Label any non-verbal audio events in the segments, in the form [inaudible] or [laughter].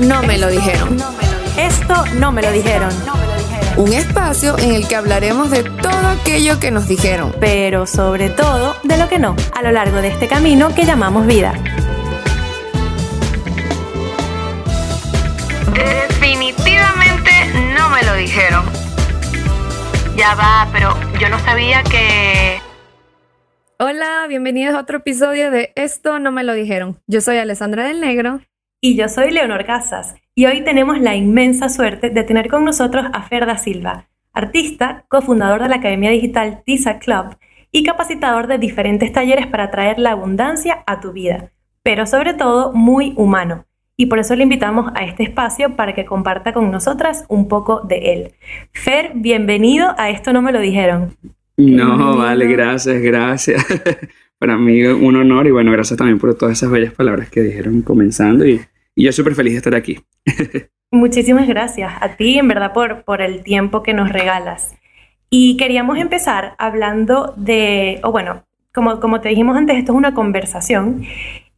no me lo dijeron. Esto no me lo dijeron. Un espacio en el que hablaremos de todo aquello que nos dijeron. Pero sobre todo de lo que no, a lo largo de este camino que llamamos vida. Definitivamente no me lo dijeron. Ya va, pero yo no sabía que... Hola, bienvenidos a otro episodio de Esto no me lo dijeron. Yo soy Alessandra del Negro. Y yo soy Leonor Casas. Y hoy tenemos la inmensa suerte de tener con nosotros a Ferda Silva, artista, cofundador de la Academia Digital TISA Club y capacitador de diferentes talleres para traer la abundancia a tu vida, pero sobre todo muy humano. Y por eso le invitamos a este espacio para que comparta con nosotras un poco de él. Fer, bienvenido a Esto no me lo dijeron. No, vale, gracias, gracias. [laughs] Para mí un honor y bueno, gracias también por todas esas bellas palabras que dijeron comenzando y, y yo súper feliz de estar aquí. [laughs] Muchísimas gracias a ti, en verdad, por, por el tiempo que nos regalas. Y queríamos empezar hablando de, o bueno, como, como te dijimos antes, esto es una conversación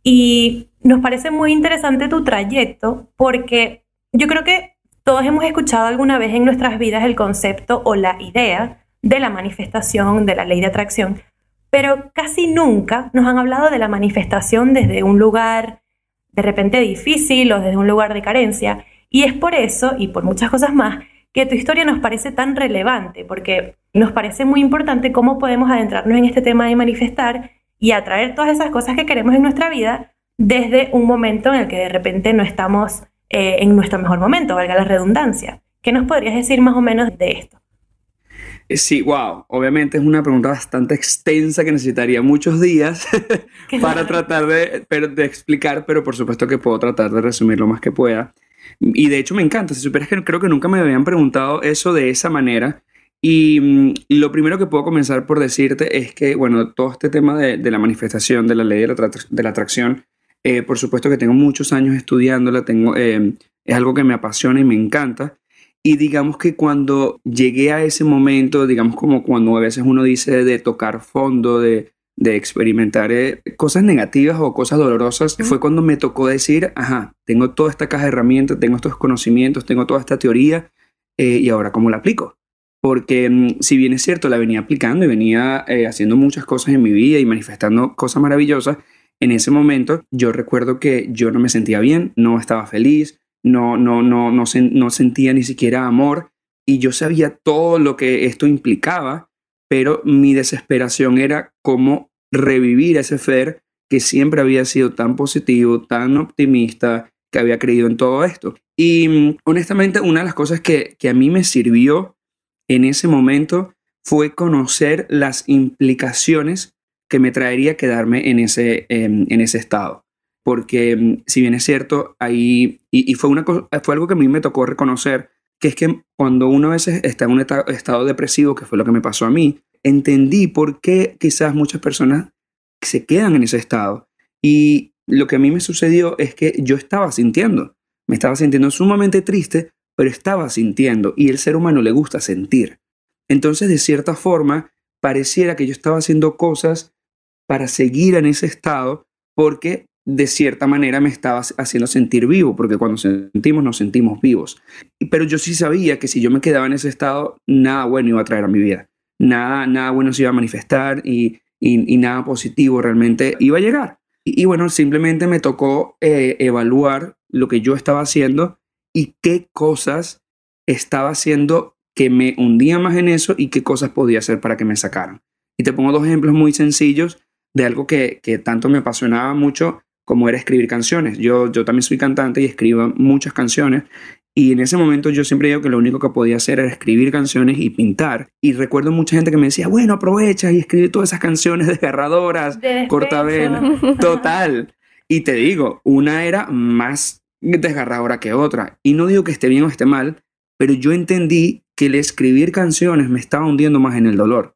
y nos parece muy interesante tu trayecto porque yo creo que todos hemos escuchado alguna vez en nuestras vidas el concepto o la idea de la manifestación, de la ley de atracción, pero casi nunca nos han hablado de la manifestación desde un lugar de repente difícil o desde un lugar de carencia. Y es por eso, y por muchas cosas más, que tu historia nos parece tan relevante, porque nos parece muy importante cómo podemos adentrarnos en este tema de manifestar y atraer todas esas cosas que queremos en nuestra vida desde un momento en el que de repente no estamos eh, en nuestro mejor momento, valga la redundancia. ¿Qué nos podrías decir más o menos de esto? Eh, sí, wow. Obviamente es una pregunta bastante extensa que necesitaría muchos días [laughs] [laughs] para tratar de, de, explicar, pero por supuesto que puedo tratar de resumir lo más que pueda. Y de hecho me encanta. Si supieras que creo que nunca me habían preguntado eso de esa manera. Y, mm, lo primero que puedo comenzar por decirte es que, bueno, todo este tema de, de la manifestación, de la ley de la, de la atracción, eh, por supuesto que tengo muchos años estudiándola, tengo, eh, es algo que me apasiona y me encanta. Y digamos que cuando llegué a ese momento, digamos como cuando a veces uno dice de tocar fondo, de, de experimentar eh, cosas negativas o cosas dolorosas, fue cuando me tocó decir, ajá, tengo toda esta caja de herramientas, tengo estos conocimientos, tengo toda esta teoría, eh, y ahora cómo la aplico. Porque mm, si bien es cierto, la venía aplicando y venía eh, haciendo muchas cosas en mi vida y manifestando cosas maravillosas, en ese momento yo recuerdo que yo no me sentía bien, no estaba feliz, no, no, no, no, no sentía ni siquiera amor y yo sabía todo lo que esto implicaba, pero mi desesperación era cómo revivir ese Fer que siempre había sido tan positivo, tan optimista, que había creído en todo esto. Y mm, honestamente, una de las cosas que, que a mí me sirvió en ese momento fue conocer las implicaciones que me traería quedarme en ese, em, en ese estado porque mm, si bien es cierto, ahí, y, fue, una, fue algo que a mí me tocó reconocer, que es que cuando uno a veces está en un estado depresivo, que fue lo que me pasó a mí, entendí por qué quizás muchas personas se quedan en ese estado. Y lo que a mí me sucedió es que yo estaba sintiendo, me estaba sintiendo sumamente triste, pero estaba sintiendo, y el ser humano le gusta sentir. Entonces, de cierta forma, pareciera que yo estaba haciendo cosas para seguir en ese estado, porque de cierta manera me estaba haciendo sentir vivo, porque cuando sentimos nos sentimos vivos. Pero yo sí sabía que si yo me quedaba en ese estado, nada bueno iba a traer a mi vida. Nada, nada bueno se iba a manifestar y, y, nada positivo realmente iba a llegar. Y, bueno, simplemente me tocó eh, evaluar lo que yo estaba haciendo y qué cosas estaba haciendo que me hundía más en eso y qué cosas podía hacer para que me sacaran. Y te pongo dos ejemplos muy sencillos de algo que, que tanto me apasionaba mucho como era escribir canciones. Yo, yo también soy cantante y escribo muchas canciones. Y en ese momento yo siempre digo que lo único que podía hacer era escribir canciones y pintar. Y recuerdo mucha gente que me decía, bueno, aprovecha y escribe todas esas canciones [laughs] desgarradoras, de cortavena. [laughs] Total. Y te digo, una era más desgarradora que otra. Y no digo que esté bien o esté mal, pero yo entendí que el escribir canciones me estaba hundiendo más en el dolor.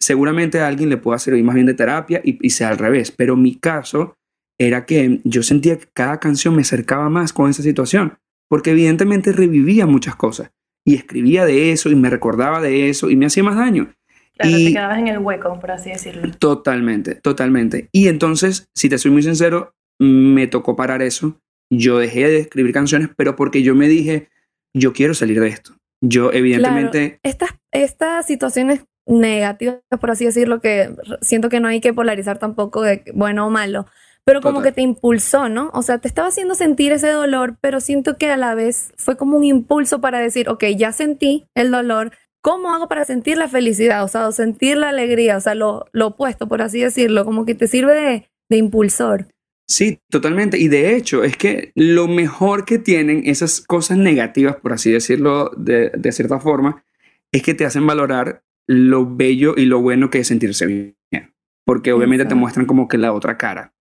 Seguramente a alguien le pueda servir más bien de terapia y, y sea al revés, pero mi caso era que yo sentía que cada canción me acercaba más con esa situación, porque evidentemente revivía muchas cosas y escribía de eso y me recordaba de eso y me hacía más daño. Claro, y te quedabas en el hueco, por así decirlo. Totalmente, totalmente. Y entonces, si te soy muy sincero, me tocó parar eso yo dejé de escribir canciones, pero porque yo me dije, yo quiero salir de esto. Yo evidentemente... Estas, estas situaciones negativas, por así decirlo, que siento que no hay que polarizar tampoco de bueno o malo, pero como Total. que te impulsó, ¿no? O sea, te estaba haciendo sentir ese dolor, pero siento que a la vez fue como un impulso para decir, ok, ya sentí el dolor, ¿cómo hago para sentir la felicidad? O sea, o sentir la alegría, o sea, lo, lo opuesto, por así decirlo, como que te sirve de, de impulsor. Sí, totalmente. Y de hecho, es que lo mejor que tienen esas cosas negativas, por así decirlo de, de cierta forma, es que te hacen valorar lo bello y lo bueno que es sentirse bien. Porque obviamente te Exacto. muestran como que la otra cara.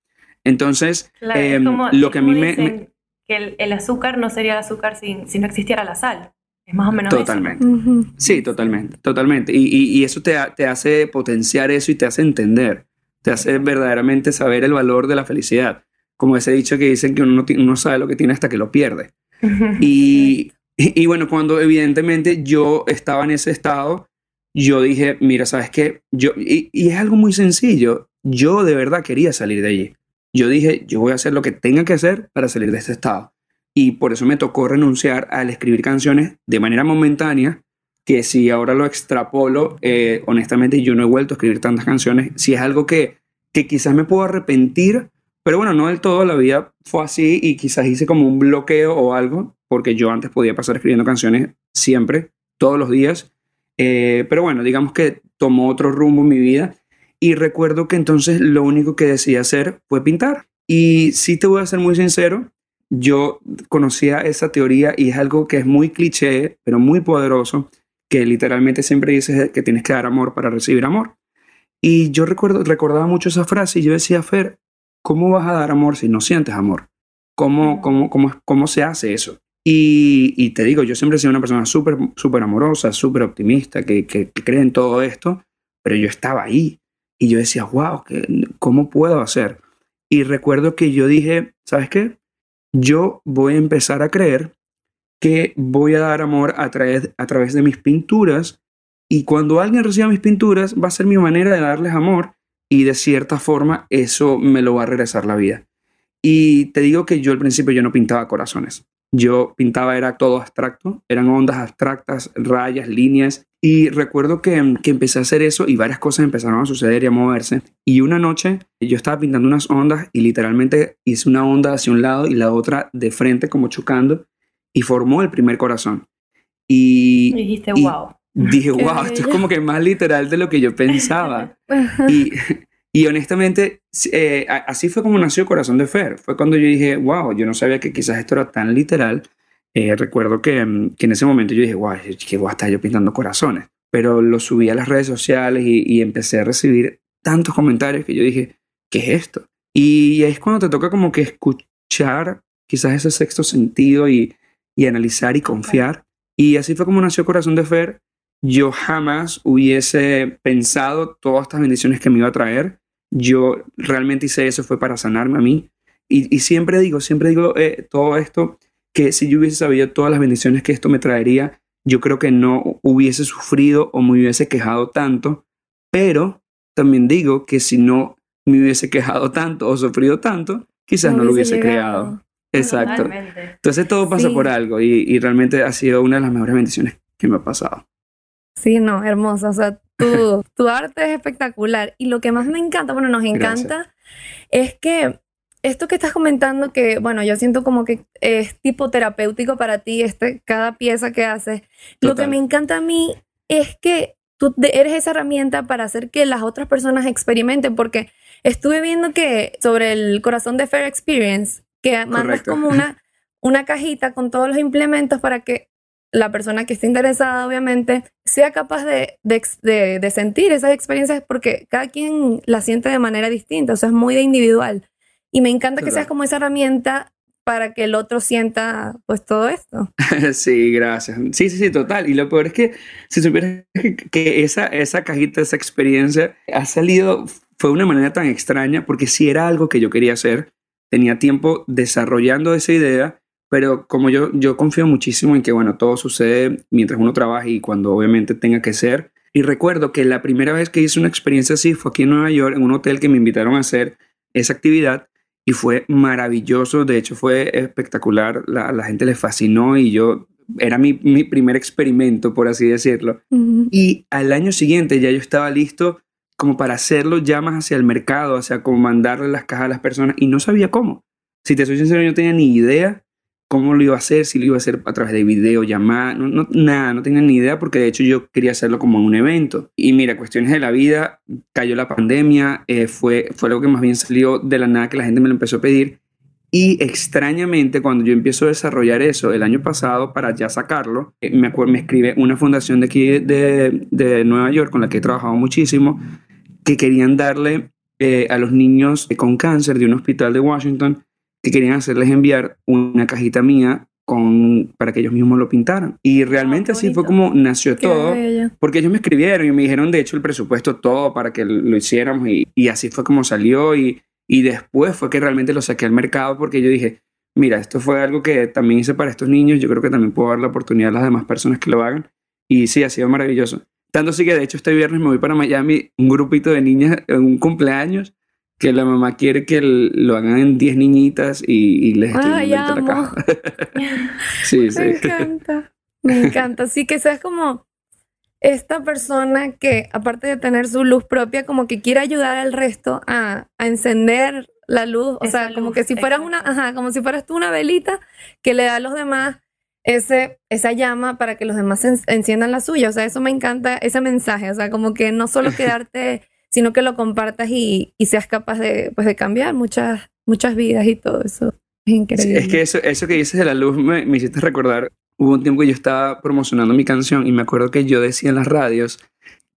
Entonces, Claro, em, como- lo que a mí me- dicen Que el, el azúcar no sería el azúcar si, si no existiera la sal. Es más o menos eso. Totalmente. Ujú. Sí, totalmente, totalmente. Y, y- y eso te, te hace potenciar eso y te hace entender, te hace verdaderamente saber el valor de la felicidad. Como ese dicho que dicen que uno no, sabe lo que tiene hasta que lo pierde. [laughs] Y, y, y bueno, cuando evidentemente yo estaba en ese estado, yo dije, mira, ¿sabes qué? Yo, y, y es algo muy sencillo, yo de verdad quería salir de allí. Yo dije, yo voy a hacer lo que tenga que hacer para salir de este estado. Y por eso me tocó renunciar al escribir canciones de manera momentánea, que si ahora lo extrapolo, eh, honestamente yo no he vuelto a escribir tantas canciones. Si es algo que, que quizás me puedo arrepentir, pero bueno, no del todo, la vida fue así y quizás hice como un bloqueo o algo, porque yo antes podía pasar escribiendo canciones siempre, todos los días. Eh, pero bueno, digamos que tomó otro rumbo en mi vida y recuerdo que entonces lo único que decidí hacer fue pintar. Y si te voy a ser muy sincero, yo conocía esa teoría y es algo que es muy cliché, pero muy poderoso, que literalmente siempre dices que tienes que dar amor para recibir amor. Y yo recuerdo, recordaba mucho esa frase y yo decía, Fer, ¿cómo vas a dar amor si no sientes amor? ¿Cómo, cómo, cómo, cómo se hace eso? Y, y te digo, yo siempre he sido una persona súper súper amorosa, súper optimista, que, que, que cree en todo esto, pero yo estaba ahí y yo decía, wow, ¿qué- ¿cómo puedo hacer? Y recuerdo que yo dije, ¿sabes qué? Yo voy a empezar a creer que voy a dar amor a través, a través de mis pinturas y cuando alguien reciba mis pinturas va a ser mi manera de darles amor y de cierta forma eso me lo va a regresar la vida. Y te digo que yo al principio yo no pintaba corazones. Yo pintaba era todo abstracto, eran ondas abstractas, rayas, líneas. Y recuerdo que, que empecé a hacer eso y varias cosas empezaron a suceder y a moverse. Y una noche yo estaba pintando unas ondas y literalmente hice una onda hacia un lado y la otra de frente como chocando y formó el primer corazón. Y dijiste, Y- wow. dije, [laughs] wow, esto es como que más literal de lo que yo pensaba. [laughs] Y, [laughs] y honestamente, eh, así fue como nació Corazón de Fer. Fue cuando yo dije, wow, yo no sabía que quizás esto era tan literal. Eh, recuerdo que, mm, que en ese momento yo dije, wow, que voy a estar yo pintando corazones. Pero lo subí a las redes sociales y, y empecé a recibir tantos comentarios que yo dije, ¿qué es esto? Y es cuando te toca como que escuchar quizás ese sexto sentido y, y analizar y confiar. Y así fue como nació Corazón de Fer. Yo jamás hubiese pensado todas estas bendiciones que me iba a traer. Yo realmente hice eso fue para sanarme a mí. Y, y siempre digo, siempre digo eh, todo esto, que si yo hubiese sabido todas las bendiciones que esto me traería, yo creo que no hubiese sufrido o me hubiese quejado tanto. Pero también digo que si no me hubiese quejado tanto o sufrido tanto, quizás no, lo hubiese llegado. creado. Exacto. Totalmente. Entonces todo pasa Sí. por algo y, y realmente ha sido una de las mejores bendiciones que me ha pasado. Sí, no, hermosa. O sea, tu, [laughs] tu arte es espectacular. Y lo que más me encanta, bueno, nos encanta, es que esto que estás comentando, que bueno, yo siento como que es tipo terapéutico para ti, este, cada pieza que haces. Lo que me encanta a mí es que tú eres esa herramienta para hacer que las otras personas experimenten, porque estuve viendo que sobre el corazón de Fair Experience, que mandas Correcto. como una, [laughs] una cajita con todos los implementos para que la persona que esté interesada, obviamente, sea capaz de, de de- de sentir esas experiencias porque cada quien la siente de manera distinta, o sea, es muy de individual. Y me encanta que seas como esa herramienta para que el otro sienta pues todo esto. [laughs] Sí, gracias. Sí, sí, sí, total. Y lo peor es que si supieras que, esa, esa cajita, esa experiencia ha salido, fue de una manera tan extraña, porque si era algo que yo quería hacer, tenía tiempo desarrollando esa idea, pero como yo, yo confío muchísimo en que, bueno, todo sucede mientras uno trabaja y cuando obviamente tenga que ser. Y recuerdo que la primera vez que hice una experiencia así fue aquí en Nueva York, en un hotel que me invitaron a hacer esa actividad. y fue maravilloso, de hecho fue espectacular, la, la gente le fascinó y yo era mi, mi, primer experimento, por así decirlo. Ujú. Y al año siguiente ya yo estaba listo como para hacerlo ya más hacia el mercado, o sea, como mandarle las cajas a las personas y no sabía cómo. Si te soy sincero, yo no tenía ni idea cómo lo iba a hacer, si lo iba a hacer a través de video, llamada, no, no, nada, no tenía ni idea porque de hecho yo quería hacerlo como un evento. Y mira, cuestiones de la vida, cayó la pandemia, eh, fue, fue algo que más bien salió de la nada que la gente me lo empezó a pedir. Y extrañamente, cuando yo empiezo a desarrollar eso el año pasado para ya sacarlo, eh, me, me escribe una fundación de aquí de, de Nueva York con la que he trabajado muchísimo, que querían darle eh, a los niños con cáncer de un hospital de Washington, que querían hacerles enviar una cajita mía con, para que ellos mismos lo pintaran. Y realmente qué así fue como nació Qué todo. bello. Porque ellos me escribieron y me dijeron, de hecho, el presupuesto todo para que lo hiciéramos y, y así fue como salió y, y después fue que realmente lo saqué al mercado porque yo dije, mira, esto fue algo que también hice para estos niños, yo creo que también puedo dar la oportunidad a las demás personas que lo hagan y sí, ha sido maravilloso. Tanto así que de hecho este viernes me voy para Miami, un grupito de niñas en un cumpleaños que la mamá quiere que lo hagan en 10 niñitas y, y les estoy Ay, la amo. caja. sí, [laughs] sí. Me encanta. Me encanta. Sí, que seas como esta persona que, aparte de tener su luz propia, como que quiere ayudar al resto a, a encender la luz. O Esa sea, como luz, que si fueras una, ajá, como si fueras tú una velita que le da a los demás ese, esa llama para que los demás en- enciendan la suya. O sea, eso me encanta, ese mensaje. O sea, como que no solo quedarte, [laughs] sino que lo compartas y, y seas capaz de, pues, de cambiar muchas, muchas vidas y todo eso. Es Sí, increíble. es que eso, eso que dices de la luz me, me hiciste recordar, hubo un tiempo que yo estaba promocionando mi canción y me acuerdo que yo decía en las radios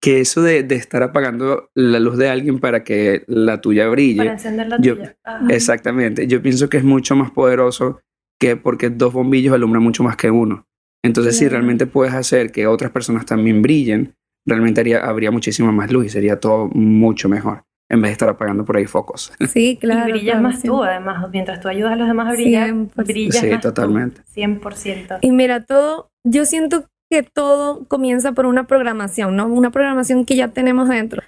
que eso de, de estar apagando la luz de alguien para que la tuya brille, Para encender la Yo- tuya. Ajá. exactamente, yo pienso que es mucho más poderoso que porque dos bombillos alumbran mucho más que uno. Entonces, si realmente puedes hacer que otras personas también brillen, realmente haría- habría muchísima más luz y sería todo mucho mejor en vez de estar apagando por ahí focos. [laughs] Sí, claro. y brillas claro, más sí. tú, además. Mientras tú ayudas a los demás a brillar, 100%. brillas Sí, más tú. totalmente. 100%. Y mira, todo, yo siento que todo comienza por una programación, ¿no? Una programación que ya tenemos dentro.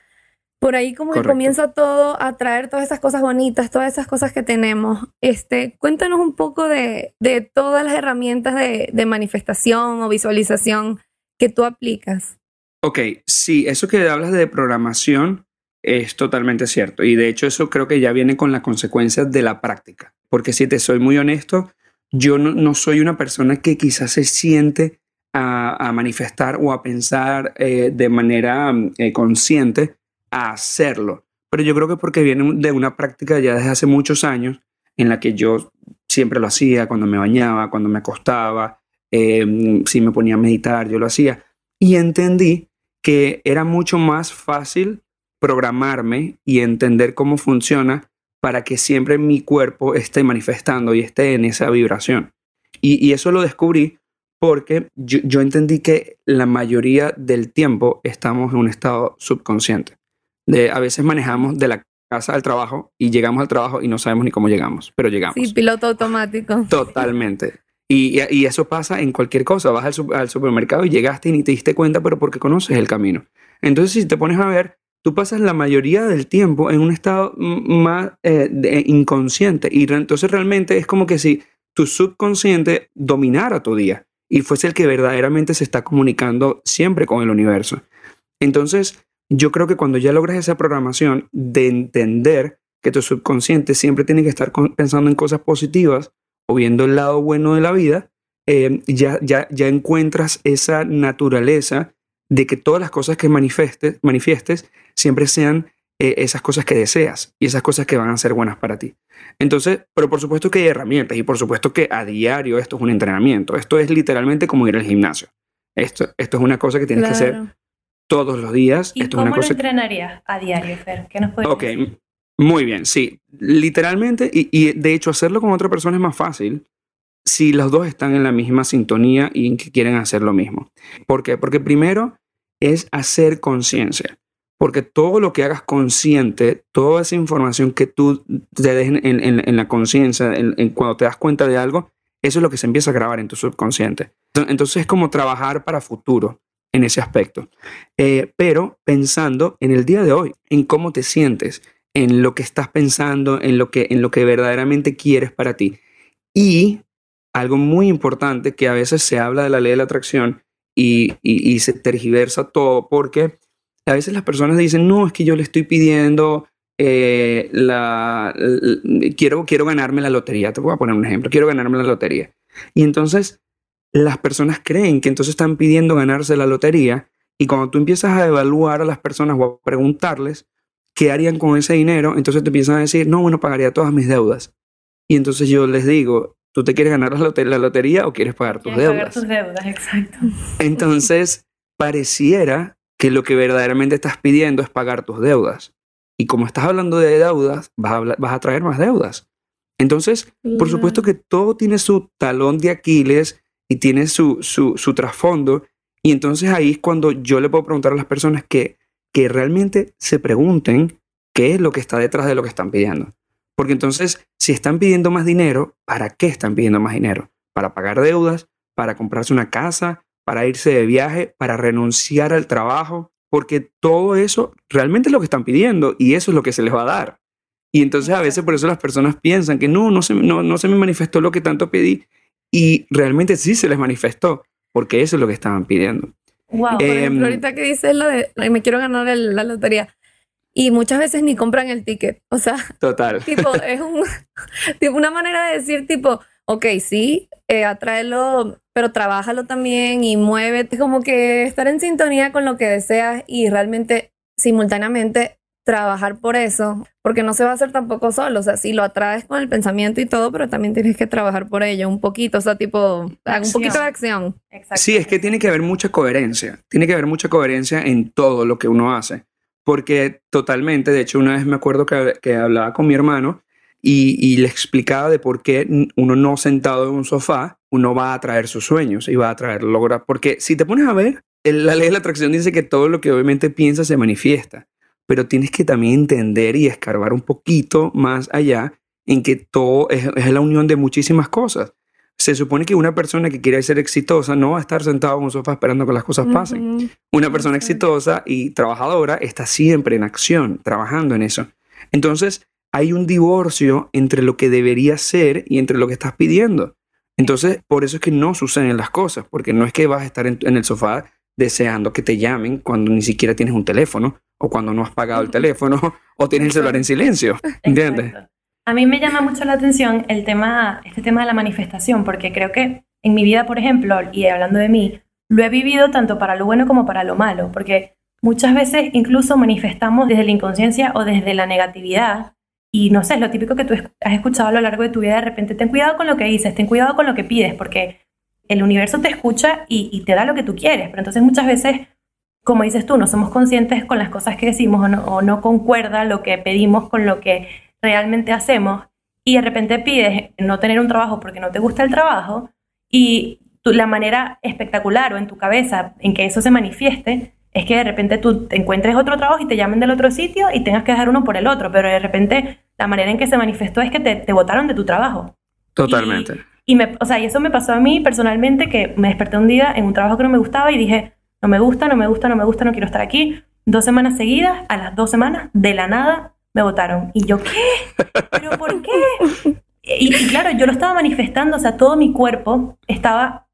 Por ahí como que Correcto. comienza todo a traer todas esas cosas bonitas, todas esas cosas que tenemos. Este, cuéntanos un poco de, de todas las herramientas de, de manifestación o visualización que tú aplicas. Ok, sí, eso que hablas de programación es totalmente cierto. Y de hecho eso creo que ya viene con las consecuencias de la práctica. Porque si te soy muy honesto, yo no, no soy una persona que quizás se siente a, a manifestar o a pensar eh, de manera mm, eh, consciente a hacerlo. Pero yo creo que porque viene de una práctica ya desde hace muchos años en la que yo siempre lo hacía, cuando me bañaba, cuando me acostaba, eh, si me ponía a meditar, yo lo hacía. Y entendí que era mucho más fácil programarme y entender cómo funciona para que siempre mi cuerpo esté manifestando y esté en esa vibración. Y, y eso lo descubrí porque yo, yo entendí que la mayoría del tiempo estamos en un estado subconsciente. De, a veces manejamos de la casa al trabajo y llegamos al trabajo y no sabemos ni cómo llegamos, pero llegamos. Sí, piloto automático. Totalmente. Y, eso pasa en cualquier cosa. Vas al, su- al supermercado y llegaste y ni te diste cuenta, pero porque conoces el camino. Entonces, si te pones a ver, tú pasas la mayoría del tiempo en un estado más eh, inconsciente. Y entonces realmente es como que si tu subconsciente dominara tu día y fuese el que verdaderamente se está comunicando siempre con el universo. Entonces, yo creo que cuando ya logras esa programación de entender que tu subconsciente siempre tiene que estar pensando en cosas positivas, o viendo el lado bueno de la vida, eh, ya, ya, ya encuentras esa naturaleza de que todas las cosas que manifiestes, manifiestes siempre sean eh, esas cosas que deseas y esas cosas que van a ser buenas para ti. Entonces, pero por supuesto que hay herramientas y por supuesto que a diario esto es un entrenamiento. Esto es literalmente como ir al gimnasio. Esto, esto es una cosa que tienes que hacer todos los días. ¿Y esto es cómo una lo cosa que- entrenarías a diario, Fer? ¿Qué nos puedes Ok, decir? Muy bien, sí. Literalmente, y, de hecho hacerlo con otra persona es más fácil si los dos están en la misma sintonía y en que quieren hacer lo mismo. ¿Por qué? Porque primero es hacer conciencia. Porque todo lo que hagas consciente, toda esa información que tú te dejes en, la conciencia, en- en cuando te das cuenta de algo, eso es lo que se empieza a grabar en tu subconsciente. Entonces es como trabajar para futuro en ese aspecto. Eh, pero pensando en el día de hoy, en cómo te sientes, en lo que estás pensando, en lo que, en lo que verdaderamente quieres para ti. Y algo muy importante que a veces se habla de la ley de la atracción y, y, se tergiversa todo porque a veces las personas dicen, no, es que yo le estoy pidiendo eh, la, quiero, quiero ganarme la lotería. Te voy a poner un ejemplo, quiero ganarme la lotería. Y entonces las personas creen que entonces están pidiendo ganarse la lotería y cuando tú empiezas a evaluar a las personas o a preguntarles qué harían con ese dinero, entonces te empiezan a decir, no, bueno, pagaría todas mis deudas. Y entonces yo les digo, ¿tú te quieres ganar la, lotería o quieres pagar tus deudas? Pagar tus deudas, exacto. [laughs] Entonces, pareciera que lo que verdaderamente estás pidiendo es pagar tus deudas. Y como estás hablando de deudas, vas a, vas a traer más deudas. Entonces, por supuesto que todo tiene su talón de Aquiles y tiene su, su, su trasfondo. Y entonces ahí es cuando yo le puedo preguntar a las personas que, que realmente se pregunten qué es lo que está detrás de lo que están pidiendo. Porque entonces, si están pidiendo más dinero, ¿para qué están pidiendo más dinero? ¿Para pagar deudas? ¿Para comprarse una casa? ¿Para irse de viaje? ¿Para renunciar al trabajo? Porque todo eso realmente es lo que están pidiendo y eso es lo que se les va a dar. Y entonces a veces por eso las personas piensan que no, no se, no, no se me manifestó lo que tanto pedí y realmente sí se les manifestó, porque eso es lo que estaban pidiendo. Wow, por ejemplo, em, ahorita que dices lo de me quiero ganar la lotería. Y muchas veces ni compran el ticket. O sea, total. [laughs] Tipo, es un, [laughs] tipo una manera de decir, tipo, ok, sí, eh, atráelo, pero trabájalo también y muévete, como que estar en sintonía con lo que deseas y realmente simultáneamente trabajar por eso, porque no se va a hacer tampoco solo, o sea, si lo atraes con el pensamiento y todo, pero también tienes que trabajar por ello un poquito, o sea, tipo, un poquito de acción. Sí, es que tiene que haber mucha coherencia, tiene que haber mucha coherencia en todo lo que uno hace, porque totalmente, de hecho, una vez me acuerdo que, que hablaba con mi hermano y, y, le explicaba de por qué uno no sentado en un sofá, uno va a atraer sus sueños y va a atraer, logra, porque si te pones a ver, la ley de la atracción dice que todo lo que obviamente piensas se manifiesta pero tienes que también entender y escarbar un poquito más allá en que todo es, la unión de muchísimas cosas. Se supone que una persona que quiere ser exitosa no va a estar sentado en un sofá esperando que las cosas pasen. Una persona exitosa y trabajadora está siempre en acción, trabajando en eso. Entonces, hay un divorcio entre lo que debería ser y entre lo que estás pidiendo. Entonces, por eso es que no suceden las cosas, porque no es que vas a estar en, en el sofá deseando que te llamen cuando ni siquiera tienes un teléfono o cuando no has pagado el teléfono o tienes el celular en silencio, ¿entiendes? A mí me llama mucho la atención el tema, este tema de la manifestación, porque creo que en mi vida, por ejemplo, y hablando de mí, lo he vivido tanto para lo bueno como para lo malo, porque muchas veces incluso manifestamos desde la inconsciencia o desde la negatividad. Y no sé, es lo típico que tú has escuchado a lo largo de tu vida, de repente ten cuidado con lo que dices, ten cuidado con lo que pides, porque el universo te escucha y, y te da lo que tú quieres. Pero entonces muchas veces como dices tú, no somos conscientes con las cosas que decimos o no, concuerda lo que pedimos con lo que realmente hacemos y de repente pides no tener un trabajo porque no te gusta el trabajo y la manera espectacular o en tu cabeza en que eso se manifieste es que de repente tú te encuentres otro trabajo y te llamen del otro sitio y tengas que dejar uno por el otro, pero de repente la manera en que se manifestó es que te, te botaron de tu trabajo. Totalmente. Y, me, o sea, y eso me pasó a mí personalmente, que me desperté un día en un trabajo que no me gustaba y dije, no me gusta, no me gusta, no me gusta, no quiero estar aquí. Dos semanas seguidas, a las dos semanas, de la nada, me votaron. Y yo, ¿qué? ¿Pero por qué? [laughs] Y, claro, yo lo estaba manifestando, o sea, todo mi cuerpo estaba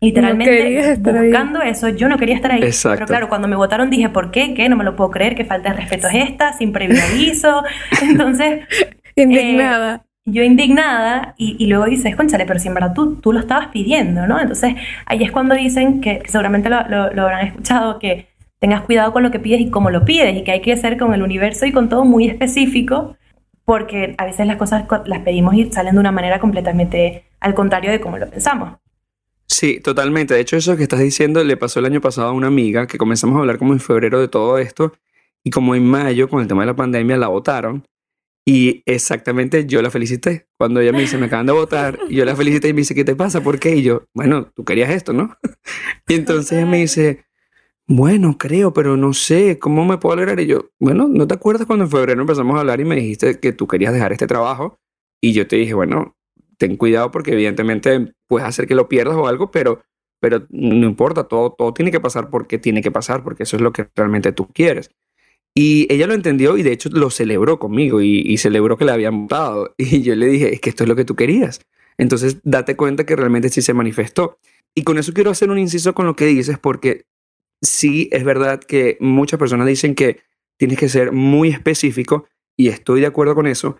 literalmente buscando eso. Yo no quería estar ahí. Pero claro, cuando me votaron dije, ¿por qué? ¿Qué? No me lo puedo creer, qué falta de respeto es esta, sin previo aviso. [laughs] Entonces... [laughs] Indignada. Eh, yo indignada y, luego dices, conchale, pero si en verdad tú, tú lo estabas pidiendo, ¿no? Entonces ahí es cuando dicen, que, seguramente lo, lo, habrán escuchado, que tengas cuidado con lo que pides y cómo lo pides y que hay que ser con el universo y con todo muy específico porque a veces las cosas las pedimos y salen de una manera completamente al contrario de cómo lo pensamos. Sí, totalmente. De hecho, eso que estás diciendo le pasó el año pasado a una amiga que comenzamos a hablar como en febrero de todo esto y como en mayo con el tema de la pandemia la votaron y exactamente yo la felicité. Cuando ella me dice, me acaban de votar, yo la felicité y me dice, ¿qué te pasa? ¿Por qué? Y yo, bueno, tú querías esto, ¿no? [laughs] y entonces ella me dice, bueno, creo, pero no sé, ¿cómo me puedo alegrar? Y yo, bueno, ¿no te acuerdas cuando en febrero empezamos a hablar y me dijiste que tú querías dejar este trabajo? Y yo te dije, bueno, ten cuidado porque evidentemente puedes hacer que lo pierdas o algo, pero, pero no importa, todo, todo tiene que pasar porque tiene que pasar, porque eso es lo que realmente tú quieres. Y ella lo entendió y de hecho lo celebró conmigo y, celebró que le habían votado. [laughs] Y yo le dije, es que esto es lo que tú querías. Entonces, date cuenta que realmente sí se manifestó. Y con eso quiero hacer un inciso con lo que dices, porque sí es verdad que muchas personas dicen que tienes que ser muy específico y estoy de acuerdo con eso,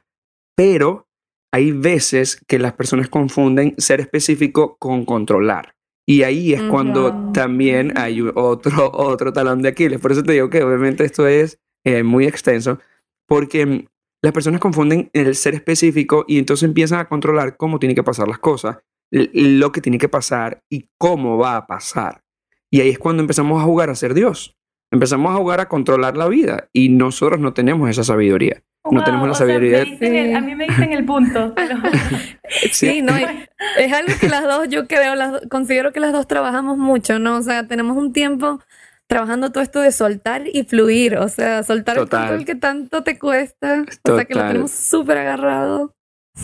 pero hay veces que las personas confunden ser específico con controlar. Y ahí es cuando también hay otro, [laughs] otro talón de Aquiles. Por eso te digo que obviamente esto es eh, muy extenso, porque las personas confunden el ser específico y entonces empiezan a controlar cómo tienen que pasar las cosas, lo que tiene que pasar y cómo va a pasar. Y ahí es cuando empezamos a jugar a ser Dios. Empezamos a jugar a controlar la vida y nosotros no tenemos esa sabiduría no tenemos la sabiduría. a mí me dicen el punto. [laughs] sí, no, es algo que las dos, yo creo, las, considero que las dos trabajamos mucho, ¿no? O sea, tenemos un tiempo trabajando todo esto de soltar y fluir, o sea, soltar el control que tanto te cuesta, o sea, que lo tenemos súper agarrado.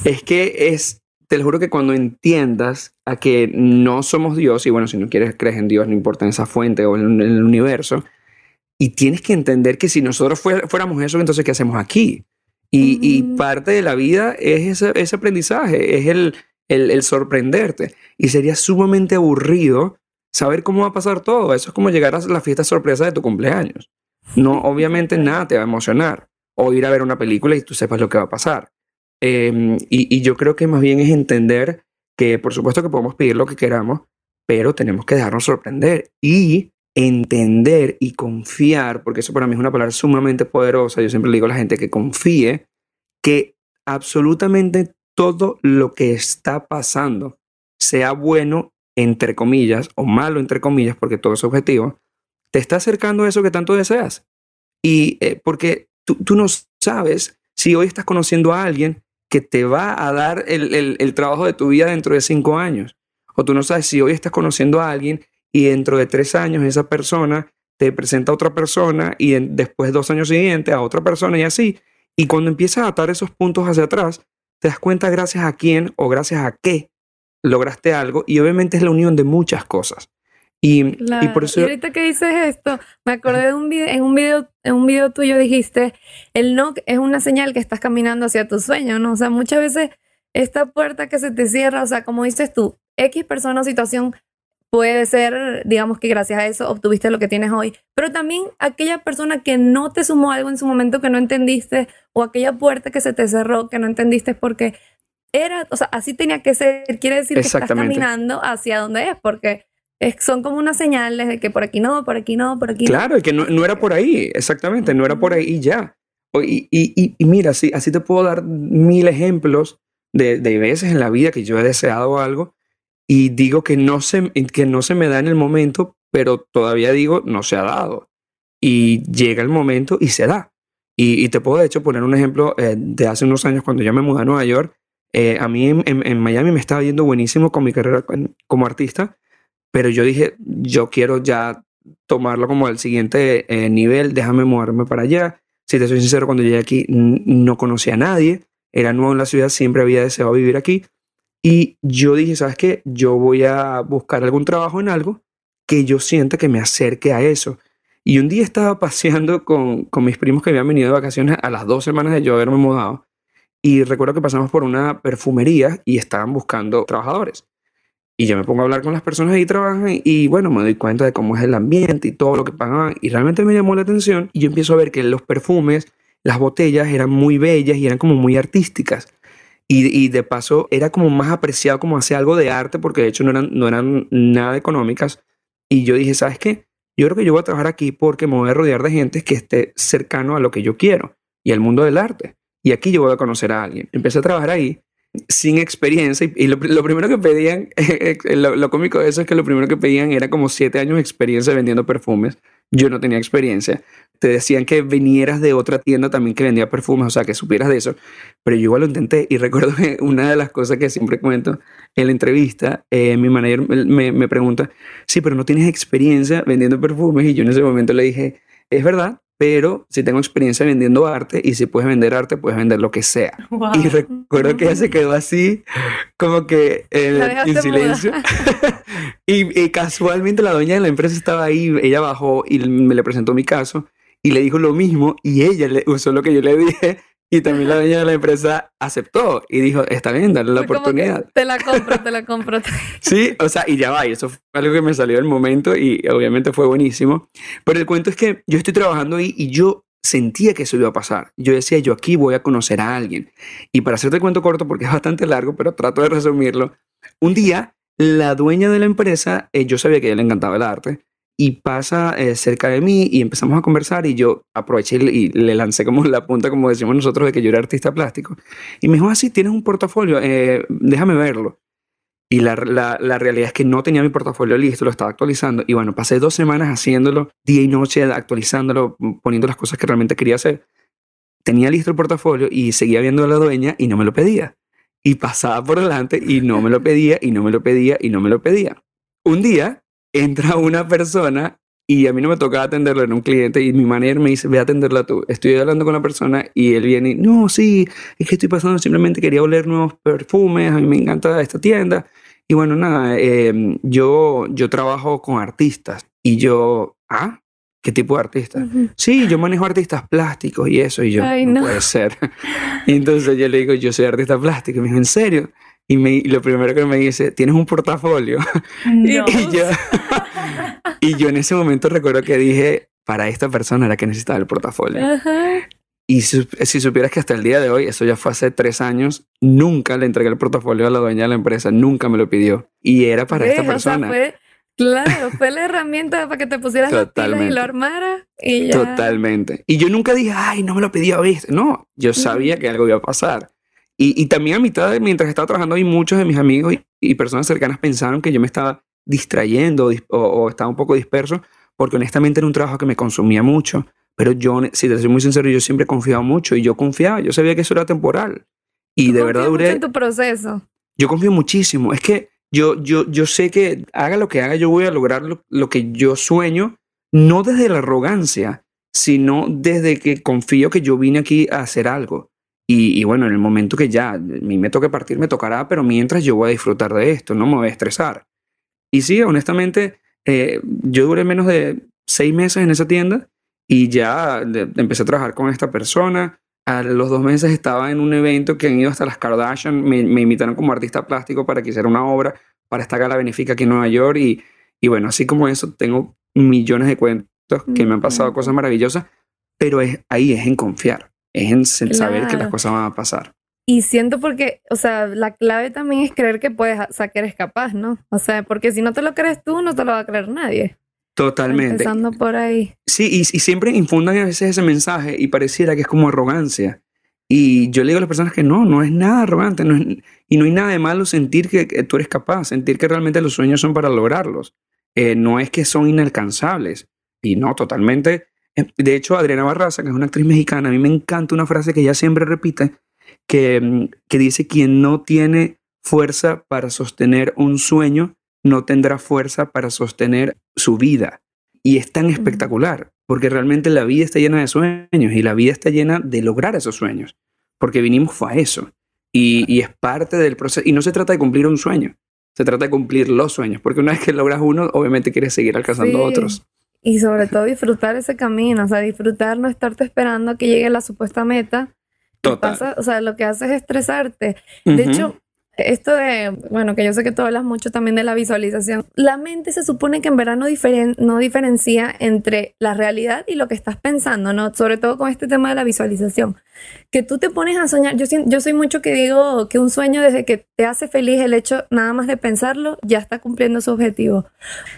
Es que es, te lo juro que cuando entiendas a que no somos Dios, y bueno, si no quieres creer en Dios, no importa en esa fuente o en el universo, y tienes que entender que si nosotros fuéramos eso, entonces ¿qué hacemos aquí? Y, parte de la vida es ese, aprendizaje, es el, el, sorprenderte. Y sería sumamente aburrido saber cómo va a pasar todo. Eso es como llegar a la fiesta sorpresa de tu cumpleaños. No, obviamente nada te va a emocionar. O ir a ver una película y tú sepas lo que va a pasar. Em, y, y, yo creo que más bien es entender que por supuesto que podemos pedir lo que queramos, pero tenemos que dejarnos sorprender. Y entender y confiar, porque eso para mí es una palabra sumamente poderosa, yo siempre le digo a la gente que confíe que absolutamente todo lo que está pasando, sea bueno entre comillas o malo entre comillas, porque todo es objetivo, te está acercando a eso que tanto deseas. Y eh, porque tú, no sabes si hoy estás conociendo a alguien que te va a dar el, el trabajo de tu vida dentro de cinco años. O tú no sabes si hoy estás conociendo a alguien y dentro de tres años esa persona te presenta a otra persona y después dos años siguientes a otra persona y así. Y cuando empiezas a atar esos puntos hacia atrás, te das cuenta gracias a quién o gracias a qué lograste algo y obviamente es la unión de muchas cosas. Y, y por eso... Y ahorita que dices esto, me acordé de un video, en un video, en un video tuyo dijiste, el no es una señal que estás caminando hacia tu sueño, ¿no? O sea, muchas veces esta puerta que se te cierra, o sea, como dices tú, X persona o situación puede ser, digamos que gracias a eso obtuviste lo que tienes hoy, pero también aquella persona que no te sumó algo en su momento que no entendiste o aquella puerta que se te cerró que no entendiste porque era, o sea, así tenía que ser, quiere decir que estás caminando hacia donde es, porque son como unas señales de que por aquí no, por aquí no, por aquí claro, no. Claro, que no, era por ahí, exactamente, no era por ahí y ya. Y, y, y, mira, así, así te puedo dar mil ejemplos de, de veces en la vida que yo he deseado algo y digo que no, se, que no se me da en el momento, pero todavía digo no se ha dado. Y llega el momento y se da. Y, te puedo de hecho poner un ejemplo eh, de hace unos años cuando yo me mudé a Nueva York. Eh, a mí en, Miami me estaba yendo buenísimo con mi carrera como artista, pero yo dije, yo quiero ya tomarlo como al siguiente eh, nivel, déjame moverme para allá. Si te soy sincero, cuando llegué aquí no conocía a nadie, era nuevo en la ciudad, siempre había deseado vivir aquí, y yo dije, ¿sabes qué? Yo voy a buscar algún trabajo en algo que yo sienta que me acerque a eso. Y un día estaba [laughs] paseando con, con mis primos que habían venido de vacaciones a las dos semanas de yo haberme mudado. Y recuerdo que pasamos por una perfumería y estaban buscando trabajadores. Y yo me pongo a hablar con las personas que ahí trabajan y bueno, me doy cuenta de cómo es el ambiente y todo lo que pagaban. Y realmente me llamó la atención y yo empiezo a ver que los perfumes, las botellas eran muy bellas y eran como muy artísticas. Y, de paso era como más apreciado como hacer algo de arte porque de hecho no eran, no eran nada económicas. Y yo dije, ¿sabes qué? Yo creo que yo voy a trabajar aquí porque me voy a rodear de gente que esté cercano a lo que yo quiero y al mundo del arte. Y aquí yo voy a conocer a alguien. Empecé a trabajar ahí sin experiencia y, lo, primero que pedían, [laughs] lo, lo, cómico de eso es que lo primero que pedían era como siete años de experiencia vendiendo perfumes. Yo no tenía experiencia te decían que vinieras de otra tienda también que vendía perfumes, o sea, que supieras de eso. Pero yo igual lo intenté y [laughs] recuerdo que una de las cosas que siempre cuento en la entrevista, eh, mi manager me, me, pregunta, sí, pero no tienes experiencia vendiendo perfumes y yo en ese momento le dije, es verdad, pero si tengo experiencia vendiendo arte y si puedes vender arte, puedes vender lo que sea. Y recuerdo que ella se quedó así, como que en silencio. [laughs] y, y, casualmente la dueña de la empresa estaba ahí, ella bajó y me le presentó mi caso y le dijo lo mismo y ella le usó lo que yo le dije y también la dueña de la empresa aceptó y dijo, está bien, dale la oportunidad. Te la compro, te la compro. [laughs] sí, o sea, y ya va, y eso fue algo que me salió del momento y obviamente fue buenísimo. Pero el cuento es que yo estoy trabajando ahí y yo sentía que eso iba a pasar. Yo decía, yo aquí voy a conocer a alguien. Y para hacerte el cuento corto, porque es bastante largo, pero trato de resumirlo, un día la dueña de la empresa, eh, yo sabía que a ella le encantaba el arte, y pasa eh, cerca de mí y empezamos a conversar y yo aproveché y le lancé como la punta, como decimos nosotros, de que yo era artista plástico. Y me dijo, ah, tienes un portafolio, eh, déjame verlo. Y la, la, la, realidad es que no tenía mi portafolio listo, lo estaba actualizando. Y bueno, pasé dos semanas haciéndolo, día y noche, actualizándolo, poniendo las cosas que realmente quería hacer. Tenía listo el portafolio y seguía viendo a la dueña y no me lo pedía. Y pasaba por delante y no me lo pedía, y no me lo pedía, y no me lo pedía. Un día entra una persona y a mí no me tocaba atenderlo, era un cliente y mi manager me dice, ve a atenderla tú. Estoy hablando con la persona y él viene y, no, sí, es que estoy pasando, simplemente quería oler nuevos perfumes, a mí me encanta esta tienda. Y bueno, nada, em, yo, yo trabajo con artistas y yo, ah, ¿qué tipo de artistas? Sí, yo manejo artistas plásticos y eso, y yo, no, puede ser. [laughs] y entonces yo le digo, yo soy artista plástico, y me dijo, ¿en serio? Y, me, lo primero que me dice, ¿tienes un portafolio? [laughs] y, yo, [laughs] y yo en ese momento recuerdo que dije, para esta persona era que necesitaba el portafolio. Y si, si, supieras que hasta el día de hoy, eso ya fue hace tres años, nunca le entregué el portafolio a la dueña de la empresa, nunca me lo pidió. Y era para esta persona. fue, claro, fue la herramienta para que te pusieras y lo armara. Y Totalmente. Y yo nunca dije, ay, no me lo pidió, ¿viste? No, yo sabía que algo iba a pasar. Y, y, también a mitad, de, mientras estaba trabajando ahí, muchos de mis amigos y, personas cercanas pensaron que yo me estaba distrayendo o, estaba un poco disperso, porque honestamente era un trabajo que me consumía mucho. Pero yo, si te soy muy sincero, yo siempre he confiado mucho y yo confiaba, yo sabía que eso era temporal. Y de verdad duré. en tu proceso? Yo confío muchísimo. Es que yo, yo, yo sé que haga lo que haga, yo voy a lograr lo, lo que yo sueño, no desde la arrogancia, sino desde que confío que yo vine aquí a hacer algo. Y, bueno, en el momento que ya a mí me toque partir, me tocará, pero mientras yo voy a disfrutar de esto, no me voy a estresar. Y sí, honestamente, eh, yo duré menos de seis meses en esa tienda y ya empecé a trabajar con esta persona. A los dos meses estaba en un evento que han ido hasta las Kardashian, me, me invitaron como artista plástico para que hiciera una obra para esta gala benéfica aquí en Nueva York. Y, y bueno, así como eso, tengo millones de cuentos que me han pasado cosas maravillosas, pero es, ahí es en confiar es en saber que las cosas van a pasar. Y siento porque, o sea, la clave también es creer que puedes, o sea, que eres capaz, ¿no? O sea, porque si no te lo crees tú, no te lo va a creer nadie. Totalmente. Empezando por ahí. Sí, y, y, siempre infundan a veces ese mensaje y pareciera que es como arrogancia. Y yo le digo a las personas que no, no es nada arrogante. No y no hay nada de malo sentir que, tú eres capaz, sentir que realmente los sueños son para lograrlos. Eh, no es que son inalcanzables. Y no, totalmente de hecho, Adriana Barraza, que es una actriz mexicana, a mí me encanta una frase que ella siempre repite, que, mm, que dice, quien no tiene fuerza para sostener un sueño, no tendrá fuerza para sostener su vida. Y es tan espectacular, porque realmente la vida está llena de sueños y la vida está llena de lograr esos sueños, porque vinimos a eso. Y, es parte del proceso. Y no se trata de cumplir un sueño, se trata de cumplir los sueños, porque una vez que logras uno, obviamente quieres seguir alcanzando otros. Y sobre todo disfrutar ese camino, o sea, disfrutar, no estarte esperando a que llegue la supuesta meta. Total. o sea, lo que haces es estresarte. De hecho, esto de, bueno, que yo sé que tú hablas mucho también de la visualización. La mente se supone que en verdad no, no diferencia entre la realidad y lo que estás pensando, ¿no? Sobre todo con este tema de la visualización. Que tú te pones a soñar. Yo, yo soy mucho que digo que un sueño desde que te hace feliz el hecho nada más de pensarlo, ya está cumpliendo su objetivo.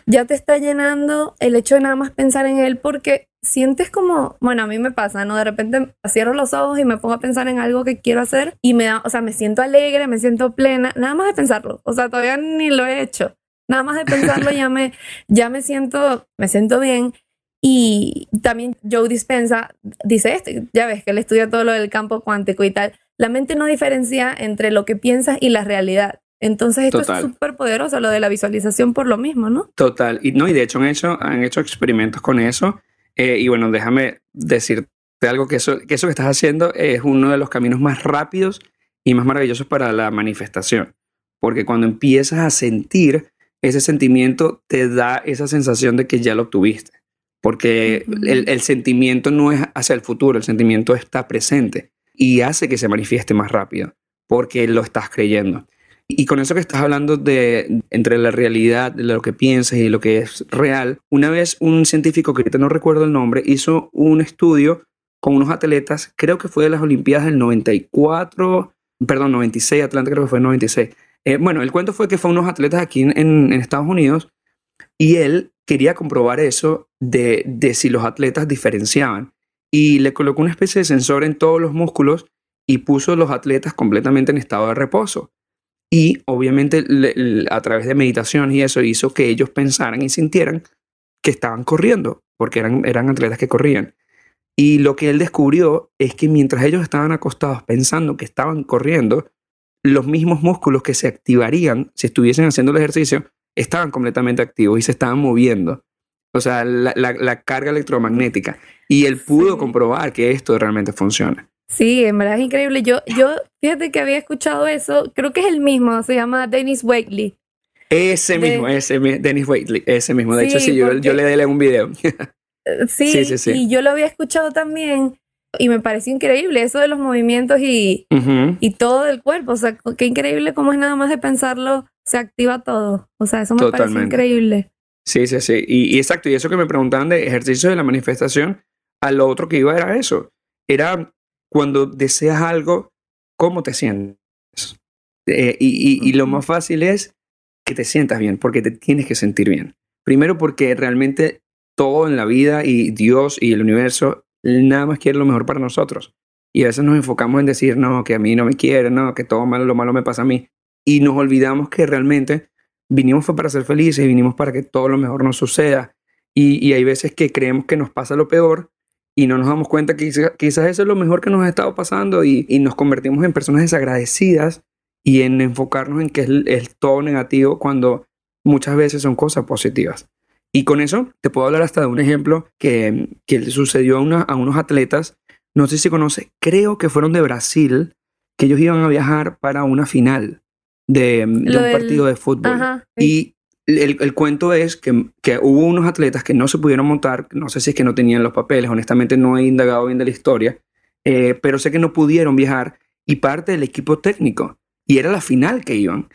Ya te está llenando el hecho de nada más pensar en él porque sientes como, bueno, a mí me pasa, ¿no? De repente cierro los ojos y me pongo a pensar en algo que quiero hacer y me da, o sea, me siento alegre, me siento plena, nada más de pensarlo, o sea, todavía ni lo he hecho, nada más de pensarlo ya me, ya me siento, me siento bien. Y también Joe Dispensa dice esto, ya ves que él estudia todo lo del campo cuántico y tal. La mente no diferencia entre lo que piensas y la realidad. Entonces esto es súper poderoso, lo de la visualización por lo mismo, ¿no? Total. Y no, y de hecho han hecho, han hecho experimentos con eso eh, y bueno, déjame decirte algo que eso, que eso que estás haciendo es uno de los caminos más rápidos y más maravillosos para la manifestación. Porque cuando empiezas a sentir ese sentimiento, te da esa sensación de que ya lo obtuviste. porque el, el sentimiento no es hacia el futuro, el sentimiento está presente y hace que se manifieste más rápido, porque lo estás creyendo. Y con eso que estás hablando de entre la realidad, de lo que piensas y lo que es real, una vez un científico, que ahorita no recuerdo el nombre, hizo un estudio con unos atletas, creo que fue de las Olimpiadas del 94, perdón, 96, Atlanta creo que fue el 96. Eh, bueno, el cuento fue que fue unos atletas aquí en, Estados Unidos y él quería comprobar eso de, de si los atletas diferenciaban y le colocó una especie de sensor en todos los músculos y puso los atletas completamente en estado de reposo. Y obviamente a través de meditación y eso hizo que ellos pensaran y sintieran que estaban corriendo, porque eran, eran atletas que corrían. Y lo que él descubrió es que mientras ellos estaban acostados pensando que estaban corriendo, los mismos músculos que se activarían si estuviesen haciendo el ejercicio estaban completamente activos y se estaban moviendo. O sea, la, la, carga electromagnética. Y él pudo comprobar que esto realmente funciona. Sí, en verdad es increíble. Yo, yo, fíjate que había escuchado eso, creo que es el mismo, se llama Dennis Wakely. Ese mismo, ese Dennis Wakely, ese mismo. De hecho, sí, yo, yo le di un video. [laughs] sí, sí, sí, sí, y yo lo había escuchado también y me pareció increíble eso de los movimientos y, y todo el cuerpo. O sea, qué increíble cómo es nada más de pensarlo, se activa todo. O sea, eso me parece increíble. Sí, sí, sí. Y, y, exacto, y eso que me preguntaban de ejercicios de la manifestación, a lo otro que iba era eso. Era cuando deseas algo, ¿cómo te sientes? Eh, y, lo más fácil es que te sientas bien, porque te tienes que sentir bien. Primero porque realmente todo en la vida y Dios y el universo nada más quiere lo mejor para nosotros. Y a veces nos enfocamos en decir, no, que a mí no me quiere, no, que todo malo, lo malo me pasa a mí. Y nos olvidamos que realmente vinimos fue para ser felices y vinimos para que todo lo mejor nos suceda. Y, y hay veces que creemos que nos pasa lo peor y no nos damos cuenta que quizás, eso es lo mejor que nos ha estado pasando y, nos convertimos en personas desagradecidas y en enfocarnos en que es, todo negativo cuando muchas veces son cosas positivas. Y con eso te puedo hablar hasta de un ejemplo que, que le sucedió a, a unos atletas, no sé si conoce, creo que fueron de Brasil, que ellos iban a viajar para una final de, un partido de fútbol. Y el, cuento es que, que, hubo unos atletas que no se pudieron montar, no sé si es que no tenían los papeles, honestamente no he indagado bien de la historia, eh, pero sé que no pudieron viajar y parte del equipo técnico, y era la final que iban.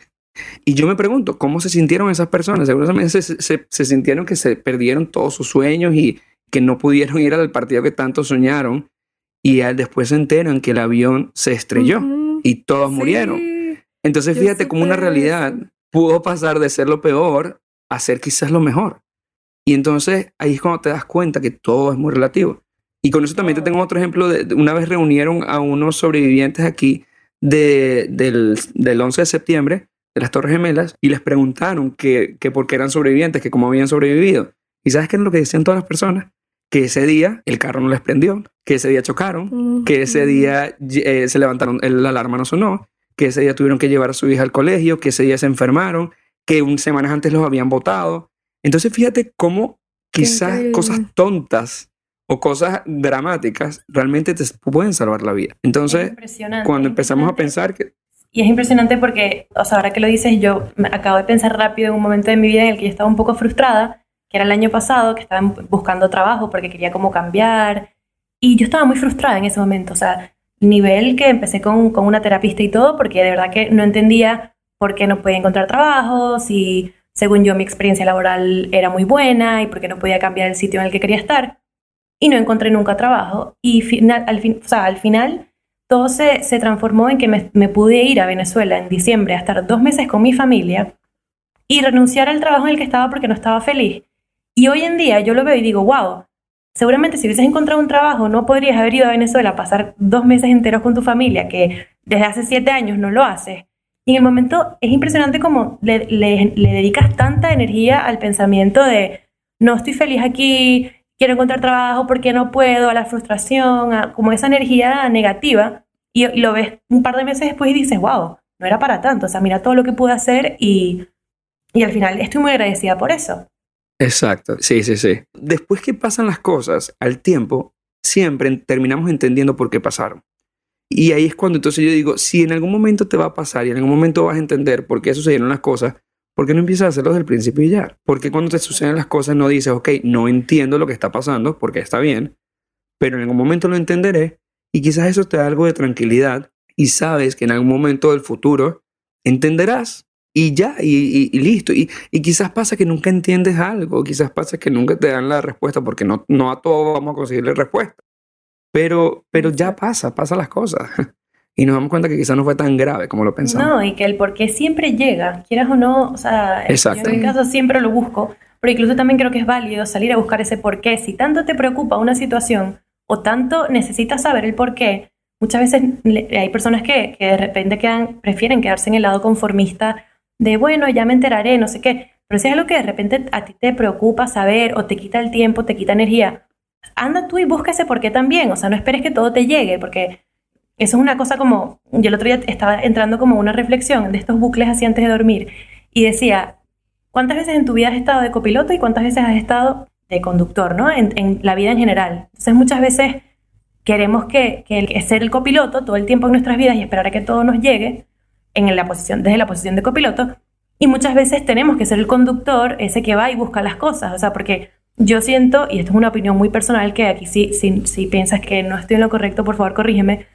Y yo me pregunto, ¿cómo se sintieron esas personas? Seguramente se, se, se sintieron que se perdieron todos sus sueños y que no pudieron ir al partido que tanto soñaron, y después se enteran que el avión se estrelló y todos murieron. Entonces fíjate como una realidad pudo pasar de ser lo peor a ser quizás lo mejor. Y entonces ahí es cuando te das cuenta que todo es muy relativo. Y con eso también te tengo otro ejemplo. De, una vez reunieron a unos sobrevivientes aquí de, del, del 11 de septiembre de las Torres Gemelas y les preguntaron que, que por qué eran sobrevivientes, que cómo habían sobrevivido. ¿Y sabes qué es lo que decían todas las personas? Que ese día el carro no les prendió, que ese día chocaron, que ese día eh, se levantaron, la alarma no sonó, que ese día tuvieron que llevar a su hija al colegio, que ese día se enfermaron, que un semanas antes los habían votado. Entonces fíjate cómo quizás cosas tontas o cosas dramáticas realmente te pueden salvar la vida. Entonces, cuando empezamos a pensar que... Y es impresionante porque, o sea, ahora que lo dices, yo acabo de pensar rápido en un momento de mi vida en el que yo estaba un poco frustrada, que era el año pasado, que estaba buscando trabajo porque quería como cambiar. Y yo estaba muy frustrada en ese momento, o sea, nivel que empecé con, con, una terapista y todo, porque de verdad que no entendía por qué no podía encontrar trabajo, si según yo mi experiencia laboral era muy buena y por qué no podía cambiar el sitio en el que quería estar. Y no encontré nunca trabajo. Y final, al, fin, o sea, al final todo se, se transformó en que me, me, pude ir a Venezuela en diciembre a estar dos meses con mi familia y renunciar al trabajo en el que estaba porque no estaba feliz. Y hoy en día yo lo veo y digo, wow, seguramente si hubieses encontrado un trabajo no podrías haber ido a Venezuela a pasar dos meses enteros con tu familia, que desde hace siete años no lo haces. Y en el momento es impresionante como le, dedicas tanta energía al pensamiento de no estoy feliz aquí, quiero encontrar trabajo porque no puedo, a la frustración, como esa energía negativa. Y, y, lo ves un par de meses después y dices, wow, no era para tanto. O sea, mira todo lo que pude hacer y, y al final estoy muy agradecida por eso. Exacto, sí, sí, sí. Después que pasan las cosas, al tiempo, siempre terminamos entendiendo por qué pasaron. Y ahí es cuando entonces yo digo, si en algún momento te va a pasar y en algún momento vas a entender por qué sucedieron las cosas, ¿Por qué no empiezas a hacerlo desde el principio y ya? Porque cuando te suceden las cosas no dices, ok, no entiendo lo que está pasando, porque está bien, pero en algún momento lo entenderé y quizás eso te da algo de tranquilidad y sabes que en algún momento del futuro entenderás y ya, y, listo. Y, quizás pasa que nunca entiendes algo, quizás pasa que nunca te dan la respuesta porque no, no a todos vamos a conseguirle respuesta. Pero, pero ya pasa, pasa las cosas. [laughs] y nos damos cuenta que quizás no fue tan grave como lo pensamos. No, y que el por qué siempre llega, quieras o no, o sea, yo en mi caso siempre lo busco, pero incluso también creo que es válido salir a buscar ese por qué. Si tanto te preocupa una situación o tanto necesitas saber el por qué, muchas veces hay personas que, que de repente quedan, prefieren quedarse en el lado conformista de, bueno, ya me enteraré, no sé qué. Pero si es algo que de repente a ti te preocupa saber o te quita el tiempo, te quita energía, anda tú y busca ese por qué también. O sea, no esperes que todo te llegue, porque eso es una cosa como, yo el otro día estaba entrando como una reflexión de estos bucles así antes de dormir y decía, ¿cuántas veces en tu vida has estado de copiloto y cuántas veces has estado de conductor, ¿no? En, la vida en general. Entonces muchas veces queremos que, que ser el copiloto todo el tiempo en nuestras vidas y esperar a que todo nos llegue en la posición, desde la posición de copiloto. Y muchas veces tenemos que ser el conductor, ese que va y busca las cosas. O sea, porque yo siento, y esto es una opinión muy personal, que aquí sí, si, si piensas que no estoy en lo correcto, por favor corrígeme,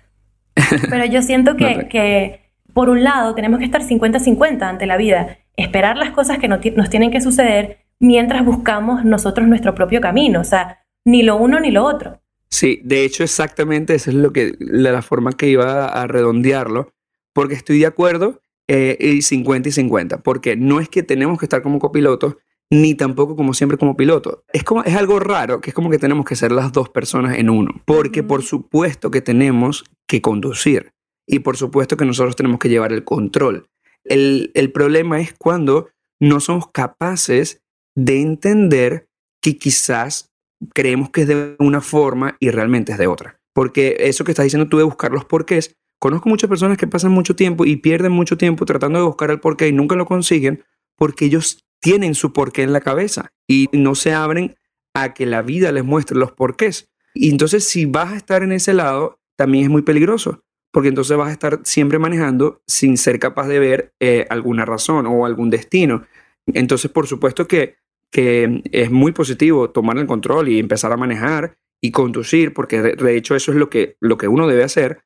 [laughs] pero yo siento que, que, por un lado, tenemos que estar 50-50 ante la vida, esperar las cosas que nos tienen que suceder mientras buscamos nosotros nuestro propio camino, o sea, ni lo uno ni lo otro. Sí, de hecho, exactamente esa es lo que, la, forma que iba a redondearlo, porque estoy de acuerdo eh, y 50 y 50, porque no es que tenemos que estar como copilotos, ni tampoco como siempre como piloto. Es, como, es algo raro, que es como que tenemos que ser las dos personas en uno, porque por supuesto que tenemos que conducir y por supuesto que nosotros tenemos que llevar el control. El, el problema es cuando no somos capaces de entender que quizás creemos que es de una forma y realmente es de otra. Porque eso que estás diciendo tú de buscar los porqués, conozco muchas personas que pasan mucho tiempo y pierden mucho tiempo tratando de buscar el porqué y nunca lo consiguen porque ellos tienen su porqué en la cabeza y no se abren a que la vida les muestre los porqués. Y entonces si vas a estar en ese lado, también es muy peligroso, porque entonces vas a estar siempre manejando sin ser capaz de ver eh, alguna razón o algún destino. Entonces, por supuesto que, que es muy positivo tomar el control y empezar a manejar y conducir, porque de, hecho eso es lo que, lo que uno debe hacer,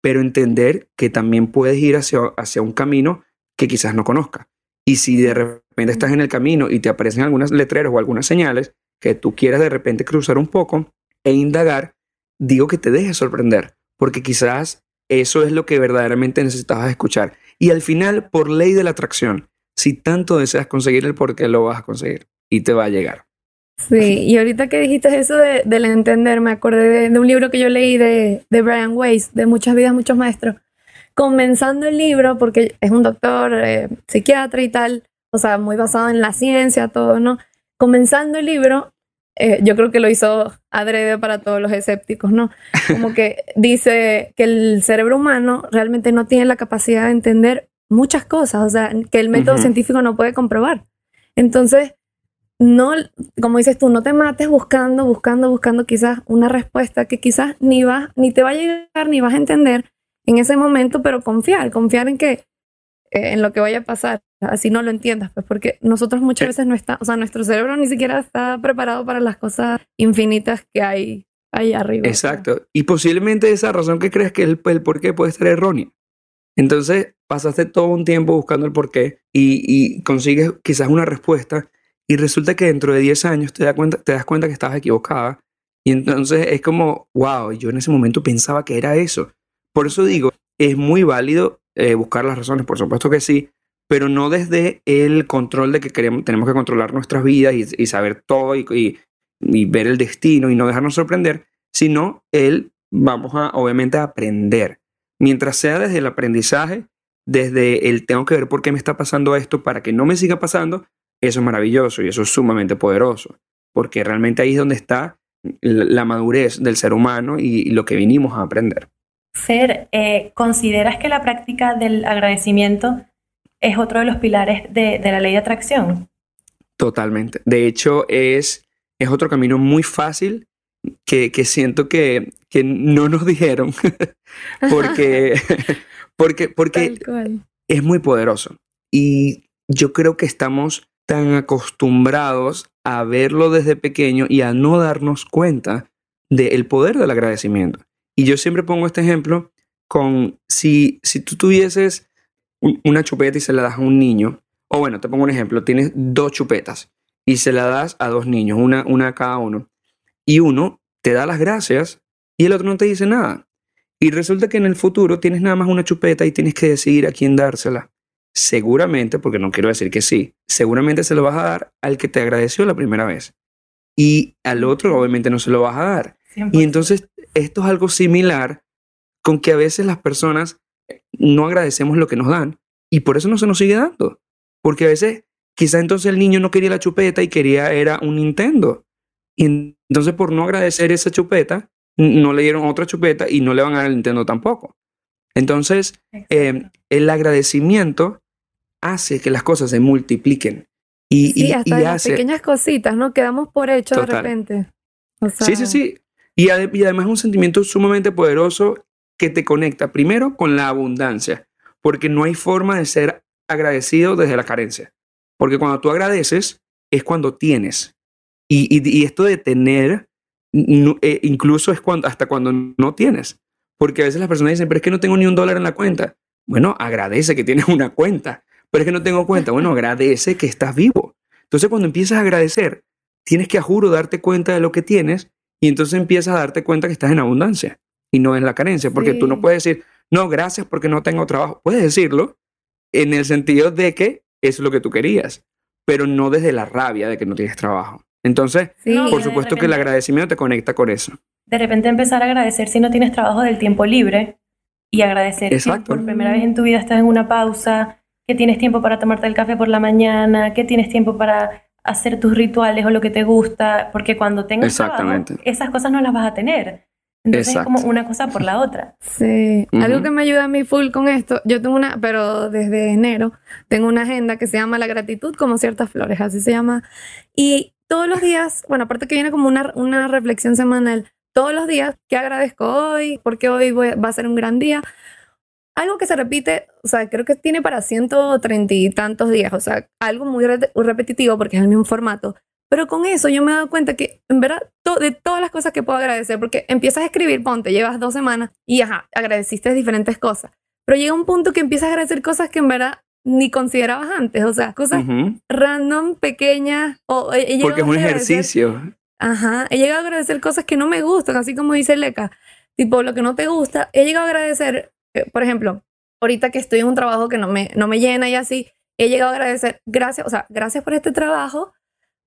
pero entender que también puedes ir hacia, hacia un camino que quizás no conozca. Y si de repente estás en el camino y te aparecen algunas letreros o algunas señales que tú quieras de repente cruzar un poco e indagar, digo que te dejes sorprender, porque quizás eso es lo que verdaderamente necesitabas escuchar. Y al final, por ley de la atracción, si tanto deseas conseguir el por qué, lo vas a conseguir y te va a llegar. Sí, y ahorita que dijiste eso de, del entender, me acordé de, un libro que yo leí de, de Brian Weiss, de Muchas vidas, muchos maestros, comenzando el libro, porque es un doctor eh, psiquiatra y tal, o sea, muy basado en la ciencia, todo, ¿no? Comenzando el libro, eh, yo creo que lo hizo adrede para todos los escépticos, ¿no? Como que [laughs] dice que el cerebro humano realmente no tiene la capacidad de entender muchas cosas, o sea, que el método científico no puede comprobar. Entonces, no, como dices tú, no te mates buscando, buscando, buscando quizás una respuesta que quizás ni va, ni te va a llegar, ni vas a entender, en ese momento, pero confiar, confiar en que eh, en lo que vaya a pasar, así no lo entiendas, pues porque nosotros muchas veces no está, o sea, nuestro cerebro ni siquiera está preparado para las cosas infinitas que hay ahí arriba. Exacto, y posiblemente esa razón que crees que el, el por qué puede estar errónea. Entonces, pasaste todo un tiempo buscando el por qué y, y consigues quizás una respuesta y resulta que dentro de 10 años te, das cuenta, que estabas equivocada y entonces es como, wow, yo en ese momento pensaba que era eso. Por eso digo, es muy válido eh, buscar las razones, por supuesto que sí, pero no desde el control de que queremos, tenemos que controlar nuestras vidas y, saber todo y, ver el destino y no dejarnos sorprender, sino el vamos a obviamente aprender. Mientras sea desde el aprendizaje, desde el tengo que ver por qué me está pasando esto para que no me siga pasando, eso es maravilloso y eso es sumamente poderoso, porque realmente ahí es donde está la madurez del ser humano y lo que vinimos a aprender. Fer, eh, ¿consideras que la práctica del agradecimiento es otro de los pilares de, la ley de atracción? Totalmente. De hecho, es, es otro camino muy fácil que, siento que, no nos dijeron [laughs] [laughs] porque, porque, porque es muy poderoso. Y yo creo que estamos tan acostumbrados a verlo desde pequeño y a no darnos cuenta del poder del agradecimiento. Y yo siempre pongo este ejemplo con si, si tú tuvieses una chupeta y se la das a un niño, o bueno, te pongo un ejemplo, tienes dos chupetas y se la das a dos niños, una, una a cada uno, y uno te da las gracias y el otro no te dice nada. Y resulta que en el futuro tienes nada más una chupeta y tienes que decidir a quién dársela. Seguramente, porque no quiero decir que sí, seguramente se lo vas a dar al que te agradeció la primera vez. Y al otro obviamente no se lo vas a dar. Y entonces esto es algo similar con que a veces las personas no agradecemos lo que nos dan y por eso no se nos sigue dando. Porque a veces quizá entonces el niño no quería la chupeta y quería era un Nintendo. Y entonces por no agradecer esa chupeta, no le dieron otra chupeta y no le van a dar el Nintendo tampoco. Entonces, eh, el agradecimiento hace que las cosas se multipliquen. Y, sí, hasta las pequeñas cositas, ¿no? Quedamos por hecho de repente. Sí, sí, sí. Y, además es un sentimiento sumamente poderoso que te conecta primero con la abundancia, porque no hay forma de ser agradecido desde la carencia. Porque cuando tú agradeces es cuando tienes. Y, esto de tener, eh, incluso es cuando, hasta cuando no tienes. Porque a veces las personas dicen, pero es que no tengo ni un dólar en la cuenta. Bueno, agradece que tienes [laughs] una cuenta. Pero es que no tengo cuenta. Bueno, agradece que estás vivo. Entonces cuando empiezas a agradecer, tienes que a juro darte cuenta de lo que tienes y entonces empiezas a darte cuenta que estás en abundancia y no en la carencia. Porque tú no puedes decir, no, gracias porque no tengo trabajo. Puedes decirlo en el sentido de que es lo que tú querías, pero no desde la rabia de que no tienes trabajo. Entonces, por supuesto que el agradecimiento te conecta con eso. De repente empezar a agradecer si no tienes trabajo del tiempo libre y agradecer que por primera vez en tu vida estás en una pausa, que tienes tiempo para tomarte el café por la mañana, que tienes tiempo para hacer tus rituales o lo que te gusta, porque cuando tengas trabajo, esas cosas no las vas a tener. Entonces es como una cosa por la otra. Sí, algo que me ayuda a mí full con esto, yo tengo una, pero desde enero, tengo una agenda que se llama La gratitud como ciertas flores, así se llama. Y todos los días, bueno, aparte que viene como una, una reflexión semanal, todos los días, ¿qué agradezco hoy? Porque hoy va a ser un gran día algo que se repite, o sea, creo que tiene para 130 y tantos días, o sea, algo muy repetitivo porque es el mismo formato. Pero con eso yo me he dado cuenta que, en verdad, de todas las cosas que puedo agradecer, porque empiezas a escribir, ponte, llevas dos semanas y ajá, agradeciste diferentes cosas. Pero llega un punto que empiezas a agradecer cosas que en verdad ni considerabas antes, o sea, cosas random, pequeñas. O porque es un ejercicio. Ajá, he llegado a agradecer cosas que no me gustan, así como dice Leca, tipo lo que no te gusta. He llegado a agradecer eh, por ejemplo, ahorita que estoy en un trabajo que no me, no me llena y así, he llegado a agradecer, gracias, o sea, gracias por este trabajo,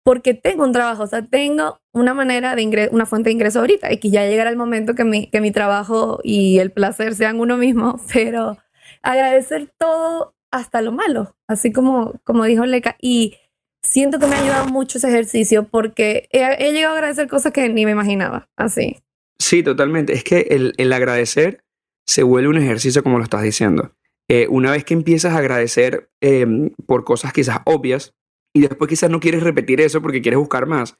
porque tengo un trabajo, o sea, tengo una manera de ingreso, una fuente de ingreso ahorita y que ya llegará el momento que mi, que mi trabajo y el placer sean uno mismo, [laughs] pero agradecer todo hasta lo malo, así como, como dijo Leca, y siento que me ha ayudado mucho ese ejercicio porque he, he llegado a agradecer cosas que ni me imaginaba, así. Sí, totalmente, es que el, el agradecer se vuelve un ejercicio como lo estás diciendo. Eh, una vez que empiezas a agradecer em, por cosas quizás obvias y después quizás no quieres repetir eso porque quieres buscar más,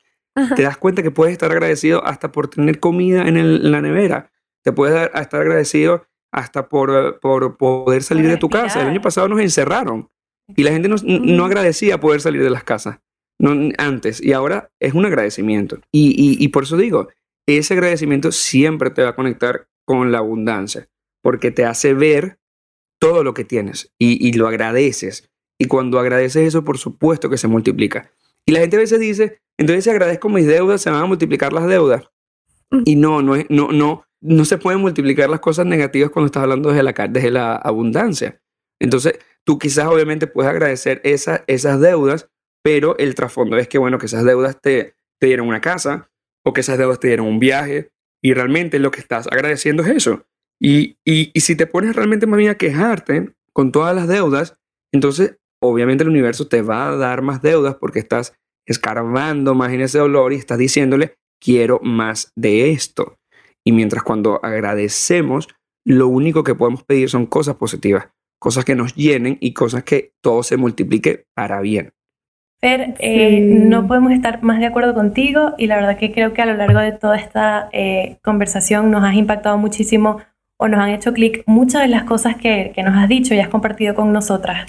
te das cuenta que puedes estar agradecido hasta por tener comida en, la nevera, te puedes estar agradecido hasta por, por poder salir de tu casa. El año pasado nos encerraron y la gente no, agradecía poder salir de las casas no, antes y ahora es un agradecimiento. Y, y por eso digo, ese agradecimiento siempre te va a conectar con la abundancia porque te hace ver todo lo que tienes y, lo agradeces. Y cuando agradeces eso, por supuesto que se multiplica. Y la gente a veces dice, entonces si agradezco mis deudas, se van a multiplicar las deudas. Y no, no, es, no, no, no se pueden multiplicar las cosas negativas cuando estás hablando desde la, desde la abundancia. Entonces, tú quizás obviamente puedes agradecer esa, esas deudas, pero el trasfondo es que, bueno, que esas deudas te, te dieron una casa o que esas deudas te dieron un viaje. Y realmente lo que estás agradeciendo es eso. Y, si te pones realmente más bien a quejarte con todas las deudas, entonces obviamente el universo te va a dar más deudas porque estás escarbando más en ese dolor y estás diciéndole, quiero más de esto. Y mientras cuando agradecemos, lo único que podemos pedir son cosas positivas, cosas que nos llenen y cosas que todo se multiplique para bien. Fer, eh, no podemos estar más de acuerdo contigo y la verdad que creo que a lo largo de toda esta eh, conversación nos has impactado muchísimo o nos han hecho clic muchas de las cosas que, nos has dicho y has compartido con nosotras.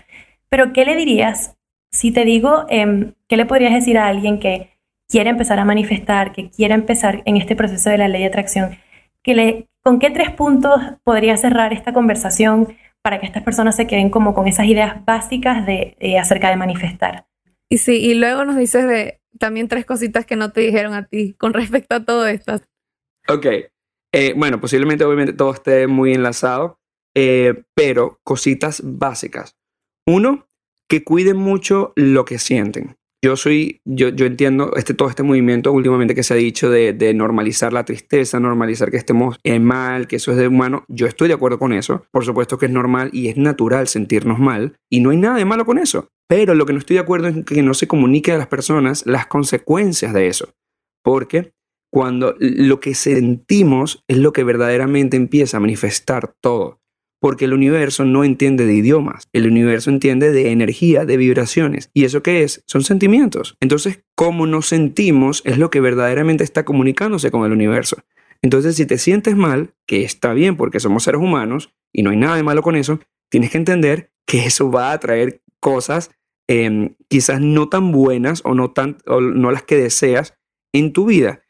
Pero, ¿qué le dirías si te digo, em, ¿qué le podrías decir a alguien que quiere empezar a manifestar, que quiere empezar en este proceso de la ley de atracción? Que le, ¿Con qué tres puntos podría cerrar esta conversación para que estas personas se queden como con esas ideas básicas de, acerca de manifestar? Y sí, y luego nos dices de también tres cositas que no te dijeron a ti con respecto a todo esto. Ok, eh, bueno, posiblemente obviamente todo esté muy enlazado, eh, pero cositas básicas. Uno, que cuiden mucho lo que sienten. Yo soy, yo, yo entiendo este, todo este movimiento últimamente que se ha dicho de, de normalizar la tristeza, normalizar que estemos mal, que eso es de humano. Yo estoy de acuerdo con eso. Por supuesto que es normal y es natural sentirnos mal y no hay nada de malo con eso. Pero lo que no estoy de acuerdo es que no se comunique a las personas las consecuencias de eso. Porque cuando lo que sentimos es lo que verdaderamente empieza a manifestar todo porque el universo no entiende de idiomas, el universo entiende de energía, de vibraciones. ¿Y eso qué es? Son sentimientos. Entonces, cómo nos sentimos es lo que verdaderamente está comunicándose con el universo. Entonces, si te sientes mal, que está bien porque somos seres humanos y no hay nada de malo con eso, tienes que entender que eso va a traer cosas em, quizás no tan buenas o no, tan, o no las que deseas en tu vida.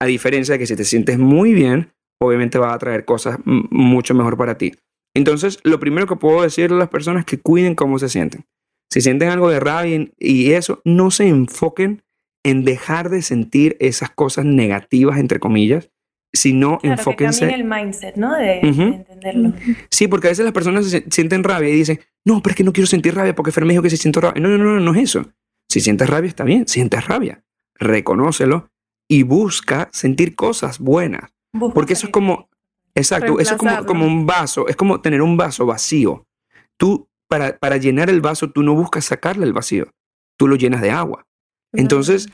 A diferencia de que si te sientes muy bien, obviamente va a traer cosas mucho mejor para ti. Entonces, lo primero que puedo decirle a las personas es que cuiden cómo se sienten. Si sienten algo de rabia y eso, no se enfoquen en dejar de sentir esas cosas negativas, entre comillas, sino claro, enfóquense. Que el mindset, ¿no? De, entenderlo. Sí, porque a veces las personas sienten rabia y dicen, no, pero es que no quiero sentir rabia porque Fer me dijo que si siento rabia. No, no, no, no es eso. Si sientes rabia, está bien, sientes rabia. Reconócelo y busca sentir cosas buenas. porque eso es como, Exacto, eso es como, como, un vaso, es como tener un vaso vacío. Tú, para, para llenar el vaso, tú no buscas sacarle el vacío, tú lo llenas de agua. Entonces,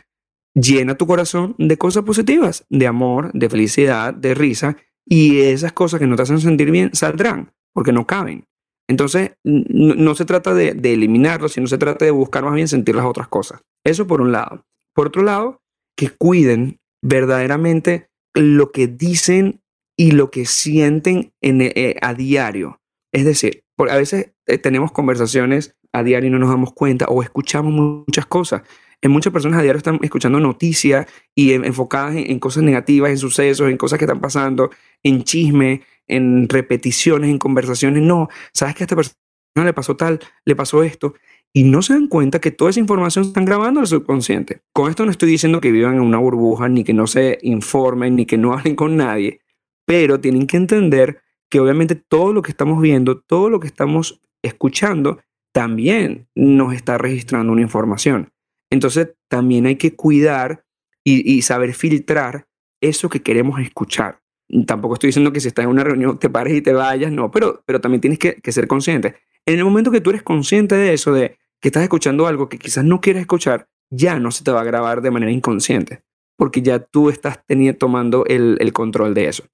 llena tu corazón de cosas positivas, de amor, de felicidad, de risa, y esas cosas que no te hacen sentir bien saldrán, porque no caben. Entonces, no, se trata de, de eliminarlo, sino se trata de buscar más bien sentir las otras cosas. Eso por un lado. Por otro lado, que cuiden verdaderamente lo que dicen y lo que sienten en, eh, a diario. Es decir, a veces eh, tenemos conversaciones a diario y no nos damos cuenta o escuchamos muchas cosas. En muchas personas a diario están escuchando noticias y enfocadas en, cosas negativas, en sucesos, en cosas que están pasando, en chisme, en repeticiones, en conversaciones. No, sabes que a esta persona le pasó tal, le pasó esto. Y no se dan cuenta que toda esa información están grabando el subconsciente. Con esto no estoy diciendo que vivan en una burbuja, ni que no se informen, ni que no hablen con nadie pero tienen que entender que obviamente todo lo que estamos viendo, todo lo que estamos escuchando, también nos está registrando una información. Entonces, también hay que cuidar y, saber filtrar eso que queremos escuchar. Tampoco estoy diciendo que si estás en una reunión te pares y te vayas, no, pero, pero también tienes que, que ser consciente. En el momento que tú eres consciente de eso, de que estás escuchando algo que quizás no quieres escuchar, ya no se te va a grabar de manera inconsciente, porque ya tú estás teniendo, tomando el, el control de eso.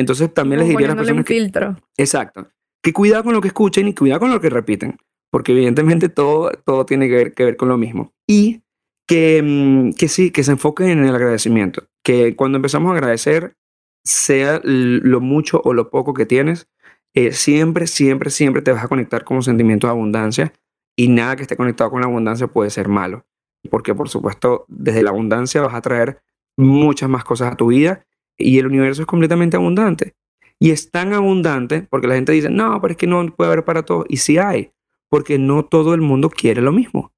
Entonces también les diría a las personas que, filtro. Exacto. Que cuidado con lo que escuchen y cuidado con lo que repiten, porque evidentemente todo, todo tiene que ver, que ver con lo mismo. Y que, mm, que sí, que se enfoquen en el agradecimiento, que cuando empezamos a agradecer, sea lo mucho o lo poco que tienes, eh, siempre, siempre, siempre te vas a conectar con un sentimiento de abundancia y nada que esté conectado con la abundancia puede ser malo, porque por supuesto desde la abundancia vas a traer muchas más cosas a tu vida y el universo es completamente abundante. Y es tan abundante porque la gente dice, no, pero es que no puede haber para todos. Y sí hay, porque no todo el mundo quiere lo mismo.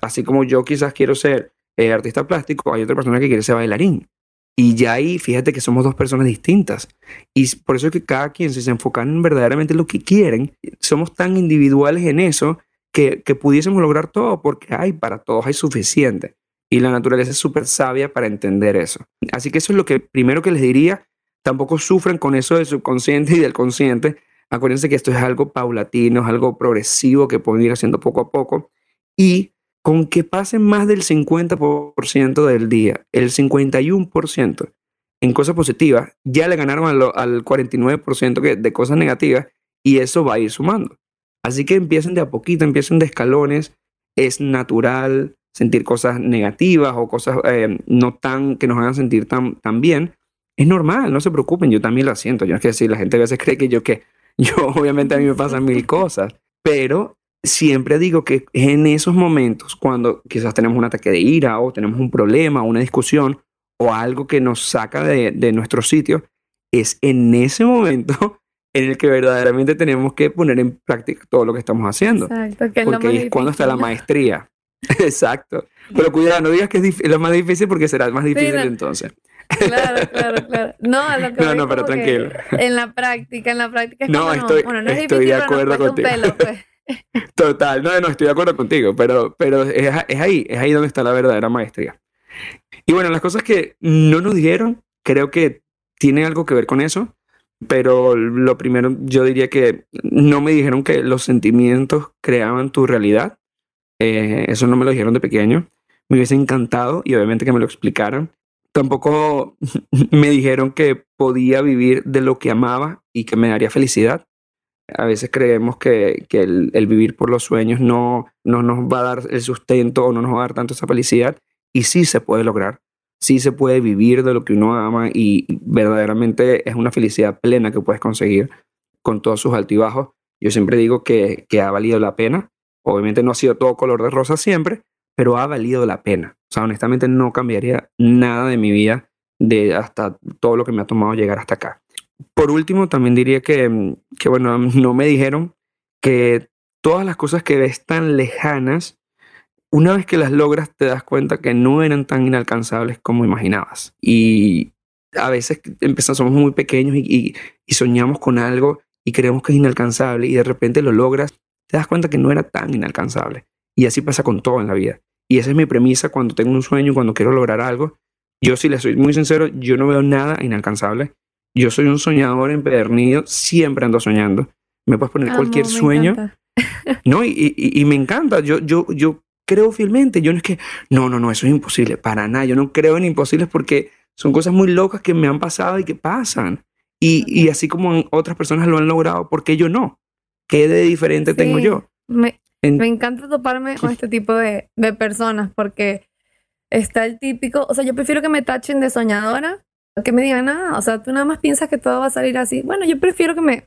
Así como yo quizás quiero ser eh, artista plástico, hay otra persona que quiere ser bailarín. Y ya ahí, fíjate que somos dos personas distintas. Y por eso es que cada quien, si se enfocan verdaderamente en lo que quieren, somos tan individuales en eso que, que pudiésemos lograr todo porque hay para todos, hay suficiente. Y la naturaleza es súper sabia para entender eso. Así que eso es lo que primero que les diría. Tampoco sufren con eso del subconsciente y del consciente. Acuérdense que esto es algo paulatino, es algo progresivo que pueden ir haciendo poco a poco. Y con que pasen más del 50% del día, el 51% en cosas positivas, ya le ganaron al, 49% de cosas negativas y eso va a ir sumando. Así que empiecen de a poquito, empiecen de escalones, es natural, sentir cosas negativas o cosas eh, no tan que nos hagan sentir tan, tan bien, es normal, no se preocupen, yo también lo siento. Yo es que decir, la gente a veces [laughs] cree que yo que yo obviamente a mí me pasan mil cosas, pero siempre digo que en esos momentos, cuando quizás tenemos un ataque de ira o tenemos un problema, una discusión o algo que nos saca de, de nuestro sitio, es en ese momento [laughs] en el que verdaderamente tenemos que poner en práctica todo lo que estamos haciendo. Exacto, que es porque es cuando está la maestría. [laughs] Exacto. Pero cuidado, no digas que es lo más difícil porque será más difícil entonces. Claro, claro, [laughs] claro. No, lo que no, no, pero tranquilo. En la práctica, en la práctica es no, como, estoy, bueno, no es estoy difícil, de acuerdo contigo. Pelo, pues. [laughs] Total, no, no, estoy de acuerdo contigo, pero, pero es, es, ahí, es ahí donde está la verdadera maestría. Y bueno, las cosas que no nos dijeron, creo que tienen algo que ver con eso, pero lo primero yo diría que no me dijeron que los sentimientos creaban tu realidad. Eh, eso no me lo dijeron de pequeño. Me hubiese encantado y obviamente que me lo explicaran. Tampoco [laughs] me dijeron que podía vivir de lo que amaba y que me daría felicidad. A veces creemos que, que el, el, vivir por los sueños no, no nos va a dar el sustento o no nos va a dar tanto esa felicidad. Y sí se puede lograr. Sí se puede vivir de lo que uno ama y verdaderamente es una felicidad plena que puedes conseguir con todos sus altibajos. Yo siempre digo que, que ha valido la pena. Obviamente no ha sido todo color de rosa siempre, pero ha valido la pena. O sea, honestamente no cambiaría nada de mi vida de hasta todo lo que me ha tomado llegar hasta acá. Por último, también diría que, que bueno, [laughs] no me dijeron que todas las cosas que ves tan lejanas, una vez que las logras te das cuenta que no eran tan inalcanzables como imaginabas. Y a veces empezamos, somos muy pequeños y, y soñamos con algo y creemos que es inalcanzable y de repente lo logras, te das cuenta que no era tan inalcanzable. Y así pasa con todo en la vida. Y esa es mi premisa cuando tengo un sueño, cuando quiero lograr algo. Yo, si le soy muy sincero, yo no veo nada inalcanzable. Yo soy un soñador empedernido, siempre ando soñando. Me puedes poner cualquier sueño. [laughs] no, y, y, me encanta. Yo, yo, yo creo fielmente. Yo no es que, no, no, no, eso es imposible. Para nada. Yo no creo en imposibles porque son cosas muy locas que me han pasado y que pasan. Y, y así como otras personas lo han logrado, ¿por qué yo no? ¿Qué de diferente tengo yo? Me, me encanta toparme con este tipo de, de personas porque está el típico, o sea, yo prefiero que me tachen de soñadora que me digan, nada, o sea, tú nada más piensas que todo va a salir así. Bueno, yo prefiero que me,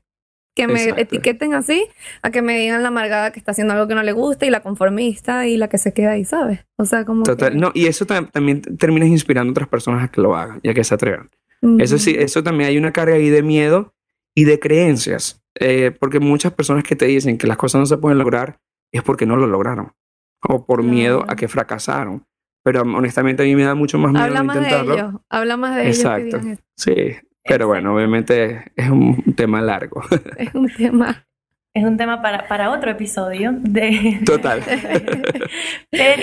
que me etiqueten así a que me digan la amargada que está haciendo algo que no le gusta y la conformista y la que se queda ahí, ¿sabes? O sea, como... Total, no, y eso también terminas inspirando a otras personas a que lo hagan y a que se atrevan. Eso sí, eso también hay una carga ahí de miedo y de creencias, eh, porque muchas personas que te dicen que las cosas no se pueden lograr es porque no lo lograron o por miedo a que fracasaron. Pero honestamente a mí me da mucho más miedo Habla más intentarlo. De ellos. Habla más de Exacto. ellos. Sí, pero bueno, obviamente es un tema largo. [laughs] Es un tema. Es un tema para, para otro episodio de... [laughs] Total.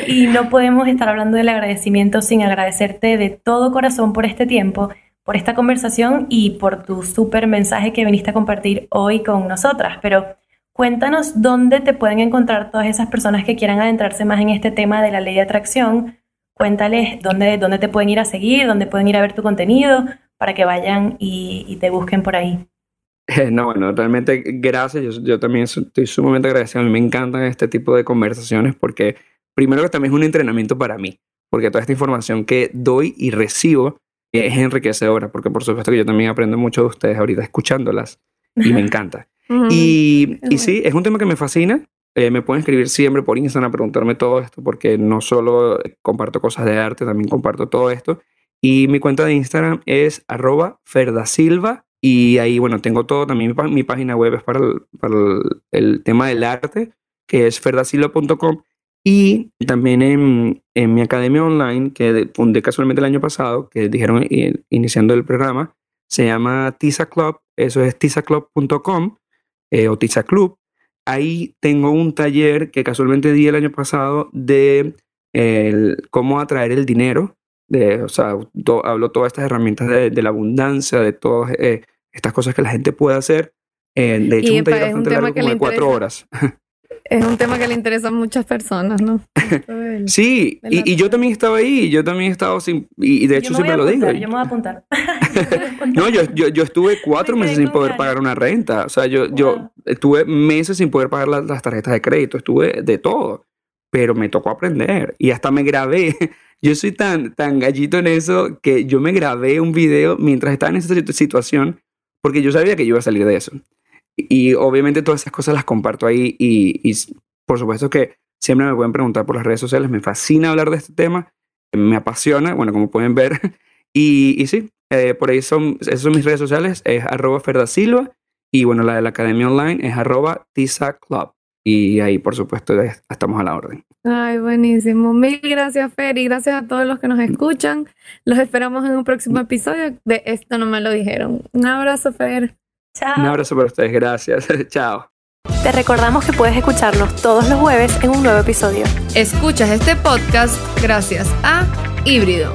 y no podemos estar hablando del agradecimiento sin agradecerte de todo corazón por este tiempo, por esta conversación y por tu súper mensaje que viniste a compartir hoy con nosotras. Pero Cuéntanos dónde te pueden encontrar todas esas personas que quieran adentrarse más en este tema de la ley de atracción. Cuéntales dónde, dónde te pueden ir a seguir, dónde pueden ir a ver tu contenido para que vayan y, te busquen por ahí. No, bueno, realmente gracias. Yo, también estoy sumamente agradecido. A mí me encantan este tipo de conversaciones porque primero que también es un entrenamiento para mí, porque toda esta información que doy y recibo es enriquecedora, porque por supuesto que yo también aprendo mucho de ustedes ahorita escuchándolas y me [laughs] encanta y, y, sí, es un tema que me fascina. Eh, me pueden escribir siempre por Instagram a preguntarme todo esto, porque no solo comparto cosas de arte, también comparto todo esto. Y mi cuenta de Instagram es arroba ferdasilva. Y ahí, bueno, tengo todo. También mi, página web es para, el, para el, tema del arte, que es ferdasilva.com. Y también en, en, mi academia online, que fundé casualmente el año pasado, que dijeron iniciando el programa, se llama Tisa Club. Eso es tisaclub.com eh, Otiza Club. Ahí tengo un taller que casualmente di el año pasado de cómo atraer el dinero. De, o sea, hablo todas estas herramientas de, la abundancia, de todas eh, estas cosas que la gente puede hacer. Eh, de hecho, un taller bastante largo, como de cuatro horas. [laughs] Es un tema que le interesa a muchas personas, ¿no? [laughs] sí, y, yo también estaba ahí, yo también he estado sin, y, de hecho siempre lo digo. [laughs] [laughs] Yo me voy a apuntar. no, yo, yo, yo, estuve cuatro meses sin poder pagar una renta, o sea, yo, yo estuve meses sin poder pagar las, tarjetas de crédito, estuve de todo, pero me tocó aprender y hasta me grabé. Yo soy tan, tan gallito en eso que yo me grabé un video mientras estaba en esa situación porque yo sabía que yo iba a salir de eso. Y obviamente todas esas cosas las comparto ahí y, Por supuesto que siempre me pueden preguntar por las redes sociales, me fascina hablar de este tema, me apasiona, bueno, como pueden ver. [laughs] Y, y sí, eh, por ahí son, esas son mis redes sociales, es arroba Ferdasilva y bueno, la de la Academia Online es arroba Tisa Club. Y ahí, por supuesto, estamos a la orden. Ay, buenísimo. Mil gracias, Fer, y gracias a todos los que nos escuchan. Los esperamos en un próximo episodio de Esto no me lo dijeron. Un abrazo, Fer. Chao. Un abrazo para ustedes, gracias. [laughs] Chao. Te recordamos que puedes escucharnos todos los jueves en un nuevo episodio. Escuchas este podcast gracias a Híbrido.